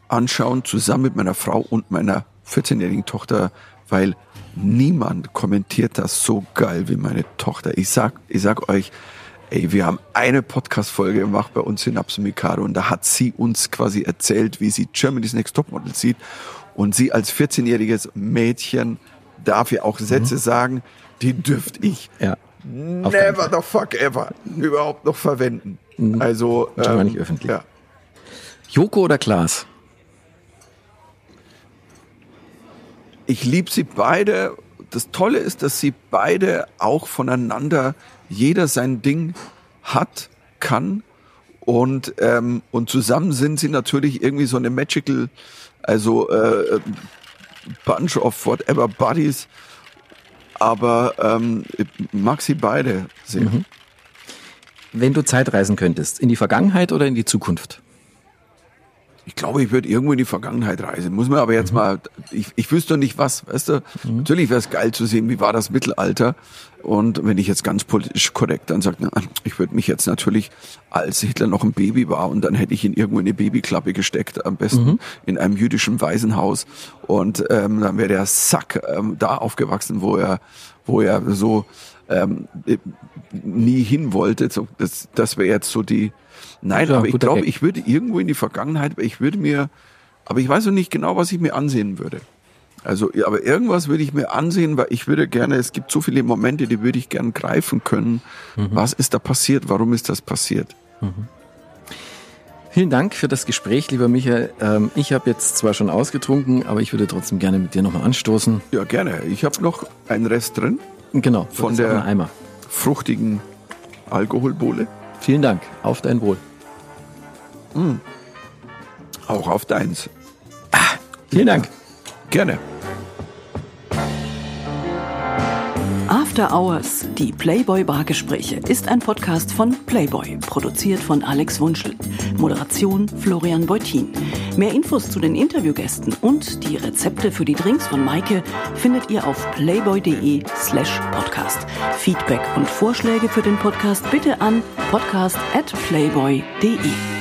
S3: anschauen, zusammen mit meiner Frau und meiner 14-jährigen Tochter, weil niemand kommentiert das so geil wie meine Tochter. Ich sag, ich sag euch, ey, wir haben eine Podcast-Folge gemacht bei uns in Mikado und da hat sie uns quasi erzählt, wie sie Germany's Next Topmodel sieht und sie als 14-jähriges Mädchen darf ja auch Sätze sagen, die dürfte ich
S2: Ja.
S3: Never the fuck ever überhaupt noch verwenden. Also
S2: Schon mal nicht öffentlich.
S3: Ja.
S2: Joko oder Klaas?
S3: Ich liebe sie beide. Das Tolle ist, dass sie beide auch voneinander jeder sein Ding hat, kann und ähm, und zusammen sind sie natürlich irgendwie so eine magical, also äh, bunch of whatever buddies. Aber ähm, mag sie beide sehr.
S2: Wenn du Zeitreisen könntest, in die Vergangenheit oder in die Zukunft?
S3: Ich glaube, ich würde irgendwo in die Vergangenheit reisen. Muss man aber jetzt mal, ich, ich wüsste doch nicht was, weißt du? Natürlich wäre es geil zu sehen, wie war das Mittelalter. Und wenn ich jetzt ganz politisch korrekt dann sage, na, ich würde mich jetzt natürlich, als Hitler noch ein Baby war und dann hätte ich ihn irgendwo in eine Babyklappe gesteckt, am besten in einem jüdischen Waisenhaus. Und ähm, dann wäre der Sack ähm, da aufgewachsen, wo er, wo er so ähm, nie hin wollte. So, das das wäre jetzt so die. Nein,
S2: Ja,
S3: aber ich glaube, ich würde irgendwo in die Vergangenheit, ich würde mir, aber ich weiß noch nicht genau, was ich mir ansehen würde. Also, aber irgendwas würde ich mir ansehen, weil ich würde gerne, es gibt so viele Momente, die würde ich gern greifen können.
S2: Mhm.
S3: Was ist da passiert? Warum ist das passiert?
S2: Vielen Dank für das Gespräch, lieber Michael. Ähm, ich habe jetzt zwar schon ausgetrunken, aber ich würde trotzdem gerne mit dir nochmal anstoßen.
S3: Ja, gerne. Ich habe noch einen Rest drin,
S2: Genau,
S3: Von der-
S2: Eimer.
S3: fruchtigen Alkoholbowle.
S2: Vielen Dank. Auf dein Wohl.
S3: Auch auf deins.
S2: Vielen Dank.
S3: Gerne.
S1: After Hours, die Playboy-Bargespräche, ist ein Podcast von Playboy, produziert von Alex Wunschel. Moderation Florian Beutin. Mehr Infos zu den Interviewgästen und die Rezepte für die Drinks von Maike findet ihr auf playboy.de slash podcast. Feedback und Vorschläge für den Podcast bitte an podcast at playboy.de.